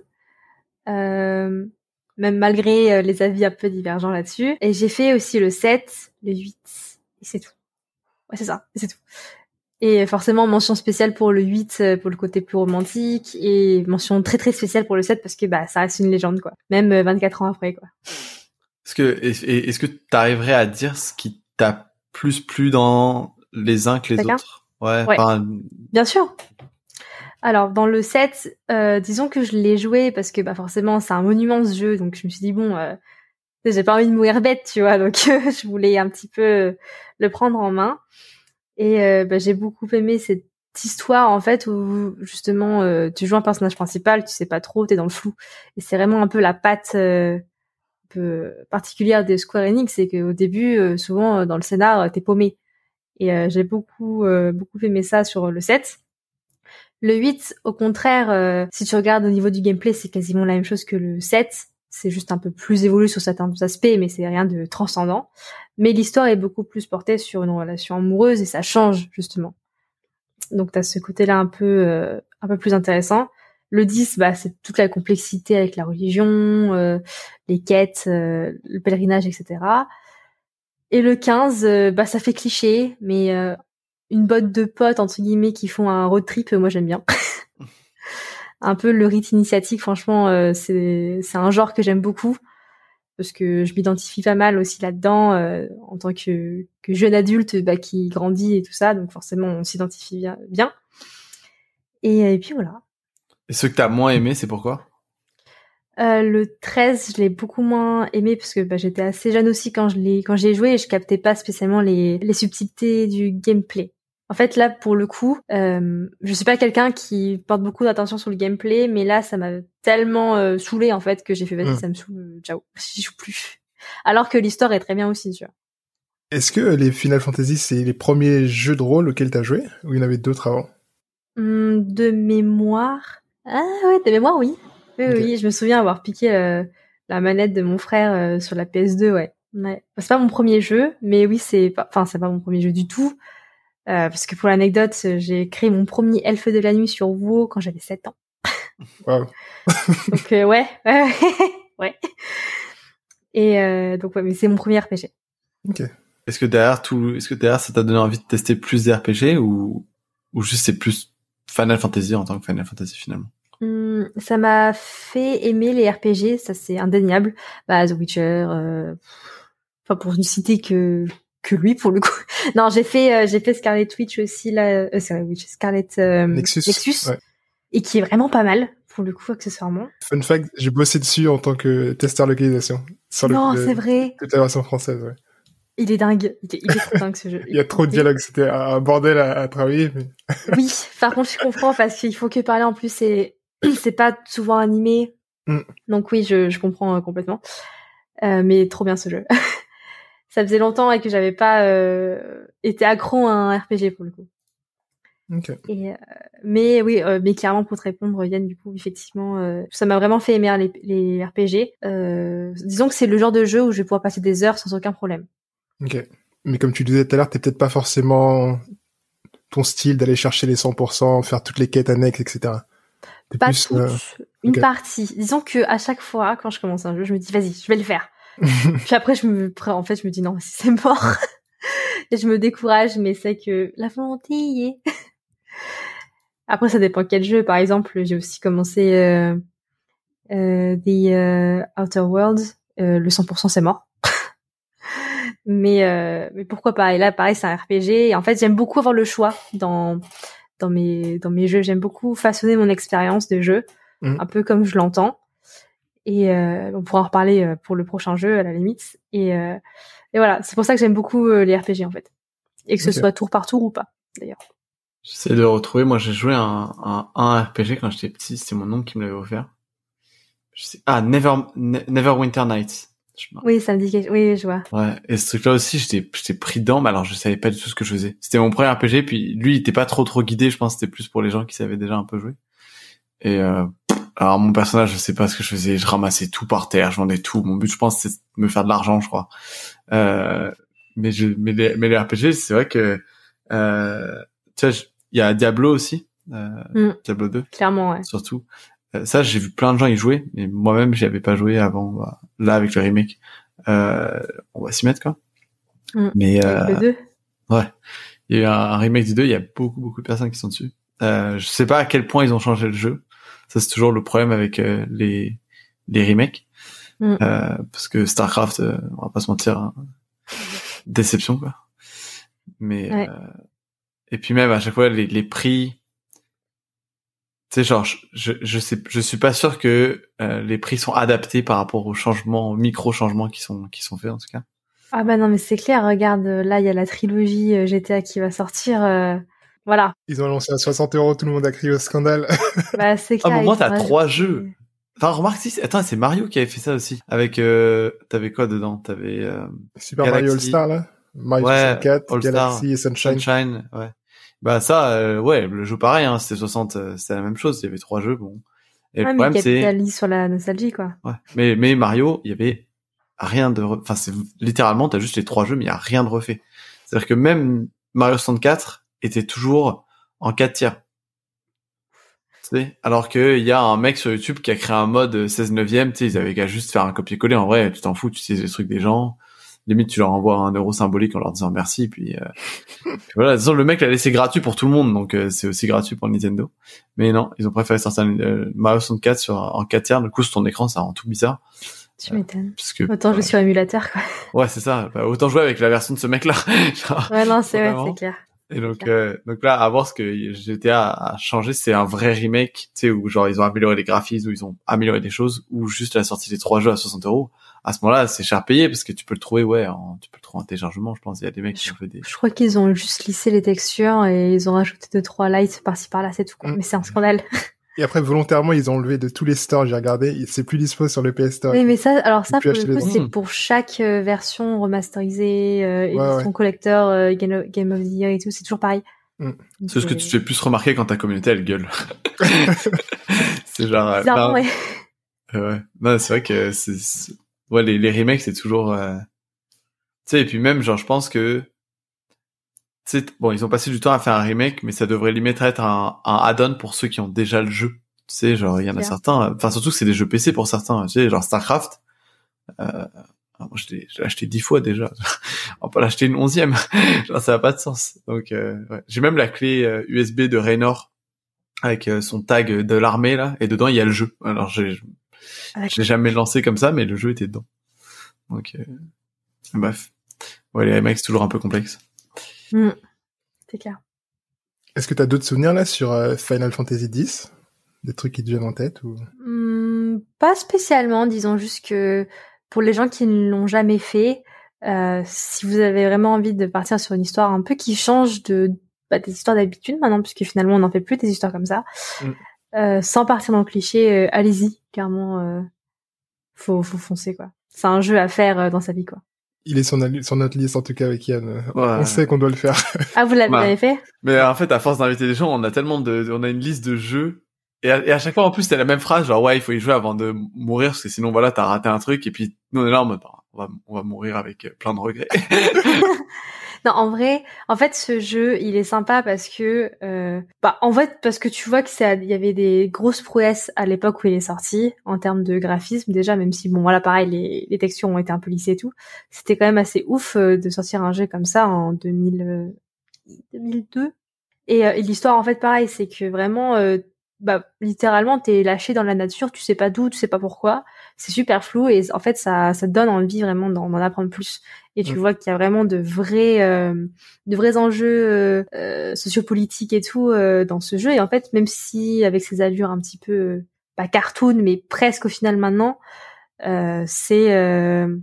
Euh, même malgré les avis un peu divergents là-dessus. Et j'ai fait aussi le 7, le 8, et c'est tout. Ouais, c'est ça, c'est tout. Et forcément, mention spéciale pour le 8, euh, pour le côté plus romantique, et mention très très spéciale pour le 7, parce que bah ça reste une légende, quoi. Même 24 euh, ans après, quoi. Est-ce que, est-ce que t'arriverais à dire ce qui t'a plus plu dans les uns que les autres? Ouais, bien sûr. Alors dans le 7, euh, disons que je l'ai joué parce que bah forcément c'est un monument ce jeu, donc je me suis dit bon, euh, j'ai pas envie de mourir bête, tu vois, donc [LAUGHS] je voulais un petit peu le prendre en main. Et euh, bah, j'ai beaucoup aimé cette histoire en fait où justement euh, tu joues un personnage principal, tu sais pas trop, t'es dans le flou. Et c'est vraiment un peu la patte euh, un peu particulière des Square Enix, c'est qu'au début, souvent dans le scénar, t'es paumé. Et j'ai beaucoup beaucoup aimé ça sur le 7. Le 8, au contraire, si tu regardes au niveau du gameplay, c'est quasiment la même chose que le 7. C'est juste un peu plus évolué sur certains aspects, mais c'est rien de transcendant. Mais l'histoire est beaucoup plus portée sur une relation amoureuse et ça change justement. Donc tu as ce côté-là un peu un peu plus intéressant. Le 10, bah, c'est toute la complexité avec la religion, euh, les quêtes, euh, le pèlerinage, etc. Et le 15, euh, bah, ça fait cliché, mais une botte de potes, entre guillemets, qui font un road trip, moi j'aime bien. [LAUGHS] un peu le rite initiatique, franchement, c'est un genre que j'aime beaucoup parce que je m'identifie pas mal aussi là-dedans en tant que, que jeune adulte bah, qui grandit et tout ça, donc forcément on s'identifie bien. et, puis voilà. Et ce que t'as moins aimé, c'est pourquoi? Euh, le 13, je l'ai beaucoup moins aimé parce que bah, j'étais assez jeune aussi quand je l'ai quand j'ai joué et je captais pas spécialement les, les subtilités du gameplay. En fait, là, pour le coup, euh, je suis pas quelqu'un qui porte beaucoup d'attention sur le gameplay, mais là, ça m'a tellement euh, saoulé en fait que j'ai fait vas-y, hmm. ça me saoule, ciao, [LAUGHS] j'y joue plus. Alors que l'histoire est très bien aussi, tu vois. Est-ce que les Final Fantasy c'est les premiers jeux de rôle auxquels t'as joué? Ou il y en avait d'autres avant? Hum, De mémoire, ah ouais, de mémoire, oui. Oui, oui, je me souviens avoir piqué euh, la manette de mon frère euh, sur la PS2, ouais. ouais. C'est pas mon premier jeu, mais oui, c'est pas, enfin, c'est pas mon premier jeu du tout. Euh, parce que pour l'anecdote, j'ai créé mon premier elfe de la nuit sur WoW quand j'avais 7 ans. Wow. [LAUGHS] donc ouais, [LAUGHS] ouais, ouais. Et donc ouais, mais c'est mon premier RPG. Ok. Est-ce que derrière tout, est-ce que derrière ça t'a donné envie de tester plus des RPG ou ou juste c'est plus Final Fantasy en tant que Final Fantasy finalement? Hum, ça m'a fait aimer les RPG, ça c'est indéniable. Bah, The Witcher, euh... enfin pour ne citer que que lui pour le coup. [LAUGHS] non, j'ai fait euh, j'ai fait Scarlet Witch aussi là, euh, Scarlet euh, Nexus, Nexus et qui est vraiment pas mal pour le coup accessoirement. Fun fact, j'ai bossé dessus en tant que testeur localisation. non, c'est vrai. Toute la version française, ouais. Il est dingue. Il est, trop [LAUGHS] dingue ce jeu. Il y a trop de dialogues. C'était un bordel à, travailler. Mais... oui, par contre, je comprends parce qu'il faut que parler en plus et [CLEARS THROAT] c'est pas souvent animé. Mm. Donc oui, je, je comprends complètement. Euh, mais trop bien ce jeu. [LAUGHS] ça faisait longtemps et que j'avais pas euh, été accro à un RPG pour le coup. Okay. Et, euh, mais oui, euh, mais clairement pour te répondre, Yann, du coup, effectivement, ça m'a vraiment fait aimer les, les RPG. disons que c'est le genre de jeu où je vais pouvoir passer des heures sans aucun problème. Ok. Mais comme tu disais tout à l'heure, t'es peut-être pas forcément ton style d'aller chercher les 100%, faire toutes les quêtes annexes, etc. Pas toutes, euh, une partie. Disons que à chaque fois, quand je commence un jeu, je me dis vas-y, je vais le faire. [LAUGHS] Puis après, je me, en fait, je me dis non, c'est mort. [LAUGHS] et je me décourage, mais c'est que la volonté y est. [LAUGHS] après, ça dépend quel jeu. Par exemple, j'ai aussi commencé euh, euh, The euh, Outer Worlds. Euh, le 100% c'est mort. mais mais pourquoi pas? Et là, pareil, c'est un RPG. Et en fait, j'aime beaucoup avoir le choix dans dans mes dans mes jeux. J'aime beaucoup façonner mon expérience de jeu, mmh. un peu comme je l'entends. Et euh, on pourra en reparler euh, pour le prochain jeu à la limite. Et, euh, et voilà, c'est pour ça que j'aime beaucoup les RPG en fait, et que ce soit tour par tour ou pas d'ailleurs. J'essaie de retrouver. Moi, j'ai joué un, un, un RPG quand j'étais petit. C'était mon oncle qui me l'avait offert. Je sais... Ah, Never Neverwinter Nights. Oui, ça me dit quelque... Oui, je vois. Ouais, et ce truc-là aussi, j'étais, j'étais pris dedans, mais alors je savais pas du tout ce que je faisais. C'était mon premier RPG, puis lui, il était pas trop trop guidé, je pense que c'était plus pour les gens qui savaient déjà un peu jouer. Et euh, alors mon personnage, je sais pas ce que je faisais, je ramassais tout par terre, je vendais tout. Mon but, je pense, c'est de me faire de l'argent, je crois. Euh, mais je, mais les, mais les RPG, c'est vrai que, euh, tu sais, il y a Diablo aussi, euh, mm. Diablo 2. Clairement, ouais. Surtout. Euh, ça, j'ai vu plein de gens y jouer, mais moi-même, j'y avais pas joué avant. Bah, là, avec le remake, euh, on va s'y mettre quoi. Mm. Mais euh, le 2 ouais, il y a eu un, remake du 2. Il y a beaucoup beaucoup de personnes qui sont dessus. Euh, je sais pas à quel point ils ont changé le jeu. Ça, c'est toujours le problème avec euh, les les remakes, mm. euh, parce que Starcraft, euh, on va pas se mentir, hein, déception quoi. Mais ouais. et puis même à chaque fois les, les prix tu sais genre je je sais je suis pas sûr que euh, les prix sont adaptés par rapport aux changements micro changements qui sont qui sont faits en tout cas ah bah non mais c'est clair regarde là il y a la trilogie GTA qui va sortir euh, voilà ils ont lancé à 60 euros tout le monde a crié au scandale [LAUGHS] bah c'est clair ah moi t'as trois jeux Enfin, remarque si, attends, c'est Mario qui avait fait ça aussi. Avec, euh, t'avais quoi dedans? T'avais euh, Super Mario All Star là. Mario Ouais, 64, All-Star, Galaxy et Sunshine. Sunshine, ouais. Bah ça, euh, ouais, le jeu pareil, hein, c'était 60, euh, c'était la même chose. Il y avait trois jeux, bon. Et Ouais, le mais problème c'est, sur la nostalgie, quoi. ouais. Mais mais Mario, il y avait rien de, re- enfin c'est littéralement t'as juste les trois jeux, mais il y a rien de refait. C'est-à-dire que même Mario 64 était toujours en 4 tiers. Alors que il y a un mec sur YouTube qui a créé un mode 16 neuvième, tu sais, ils avaient qu'à juste faire un copier-coller. En vrai, tu t'en fous, tu sais les trucs des gens. Limite, tu leur envoies un euro symbolique en leur disant merci, puis, euh, puis [LAUGHS] voilà. De toute façon, le mec l'a laissé gratuit pour tout le monde, donc euh, c'est aussi gratuit pour Nintendo. Mais non, ils ont préféré sortir euh, Mario 64 sur en 4 tiers. Du coup, sur ton écran, ça rend tout bizarre. Tu m'étonnes. Autant jouer sur émulateur, quoi. ouais, c'est ça. Bah, autant jouer avec la version de ce mec-là. [LAUGHS] Ouais, non, c'est ouais, c'est clair. Et donc, euh, donc là, à voir ce que GTA a changé, c'est un vrai remake, tu sais, où genre ils ont amélioré les graphismes, où ils ont amélioré des choses, ou juste la sortie des trois jeux à 60 euros. À ce moment-là, c'est cher payé parce que tu peux le trouver, ouais, en, tu peux le trouver en téléchargement, je pense. Il y a des mecs qui ont fait des. Je crois qu'ils ont juste lissé les textures et ils ont rajouté deux trois lights par-ci par-là, c'est tout. quoi. Mm. Mais c'est un scandale. [LAUGHS] Et après, volontairement, ils ont enlevé de tous les stores, j'ai regardé, c'est plus dispo sur le PS Store. Oui, mais ça, alors ça, pour le coup, c'est autres. pour chaque euh, version remasterisée, euh, Ouais, édition collector, euh, Game, of, Game of the Year et tout, c'est toujours pareil. Mm. Donc, C'est ce que euh, tu fais plus remarquer quand ta communauté elle gueule. [LAUGHS] c'est genre. euh, bizarrement, non, ouais. euh, ouais. Non, c'est vrai que c'est, ouais, les, les remakes c'est toujours. euh, Tu sais, et puis même, genre, je pense que. Bon, ils ont passé du temps à faire un remake, mais ça devrait limite être un, un add-on pour ceux qui ont déjà le jeu. Tu sais, genre, il y en a certains, enfin, surtout que c'est des jeux PC pour certains, tu sais, genre StarCraft. Euh, moi, je l'ai acheté dix fois déjà. [LAUGHS] On va pas l'acheter une onzième. [LAUGHS] genre, ça n'a pas de sens. Donc, euh, ouais. j'ai même la clé euh, USB de Raynor avec euh, son tag de l'armée, là, et dedans, il y a le jeu. Alors, j'ai, je l'ai jamais lancé comme ça, mais le jeu était dedans. Donc, euh, bref. Ouais, les remakes, c'est toujours un peu complexe. Mm. C'est clair. Est-ce que t'as d'autres souvenirs là sur euh, Final Fantasy X? Des trucs qui te viennent en tête ou... Hmm, pas spécialement, disons juste que pour les gens qui ne l'ont jamais fait, euh, si vous avez vraiment envie de partir sur une histoire un peu qui change de bah, des histoires d'habitude maintenant, puisque finalement on n'en fait plus des histoires comme ça, Mm. euh, sans partir dans le cliché, euh, allez-y, clairement, euh, faut, faut foncer quoi. C'est un jeu à faire euh, dans sa vie quoi. Il est sur notre liste en tout cas avec Yann. Ouais. On sait qu'on doit le faire. Ah vous l'avez Bah. l'avez fait? Mais en fait, à force d'inviter des gens, on a tellement de, on a une liste de jeux. Et à, et à chaque fois, en plus, c'est la même phrase, genre, ouais, il faut y jouer avant de mourir, parce que sinon, voilà, t'as raté un truc, et puis, nous, on est là en mode, bah, on va, on va mourir avec euh, plein de regrets. [LAUGHS] [LAUGHS] Non, en vrai, en fait, ce jeu, il est sympa parce que, euh, bah, en fait, parce que tu vois que ça, il y avait des grosses prouesses à l'époque où il est sorti en termes de graphisme déjà, même si bon, voilà, pareil, les, les textures ont été un peu lissées et tout. C'était quand même assez ouf euh, de sortir un jeu comme ça en 2000, euh, 2002. Et, euh, et l'histoire, en fait, pareil, c'est que vraiment, bah, littéralement, t'es lâché dans la nature, tu sais pas d'où, tu sais pas pourquoi. C'est super flou et en fait, ça, ça te donne envie vraiment d'en d'en apprendre plus. Et tu Mm. vois qu'il y a vraiment de vrais, euh, de vrais enjeux euh, euh, sociopolitiques et tout euh, dans ce jeu. Et en fait, même si avec ses allures un petit peu, pas cartoon, mais presque au final maintenant, euh, c'est euh,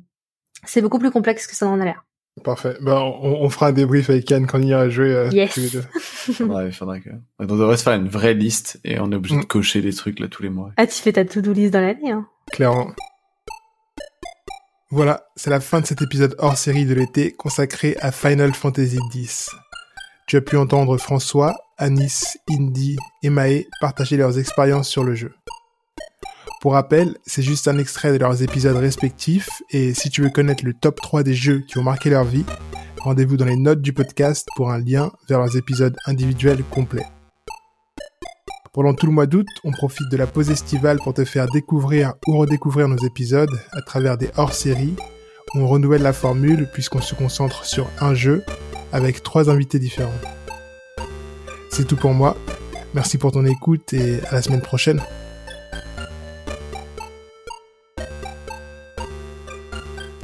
c'est beaucoup plus complexe que ça n'en a l'air. Parfait. Ben, on, on fera un débrief avec Yann quand il ira jouer euh, Yes. tous les deux. [LAUGHS] ouais, il faudrait que, on devrait se faire une vraie liste, et on est obligé de Mm. cocher des trucs, là, tous les mois. Ah, tu fais ta to-do list dans l'année, hein Clairement. Voilà, c'est la fin de cet épisode hors série de l'été consacré à Final Fantasy X. Tu as pu entendre François, Anis, Indy et Maë partager leurs expériences sur le jeu. Pour rappel, c'est juste un extrait de leurs épisodes respectifs et si tu veux connaître le top 3 des jeux qui ont marqué leur vie, rendez-vous dans les notes du podcast pour un lien vers leurs épisodes individuels complets. Pendant tout le mois d'août, on profite de la pause estivale pour te faire découvrir ou redécouvrir nos épisodes à travers des hors-séries. On renouvelle la formule puisqu'on se concentre sur un jeu avec trois invités différents. C'est tout pour moi. Merci pour ton écoute et à la semaine prochaine.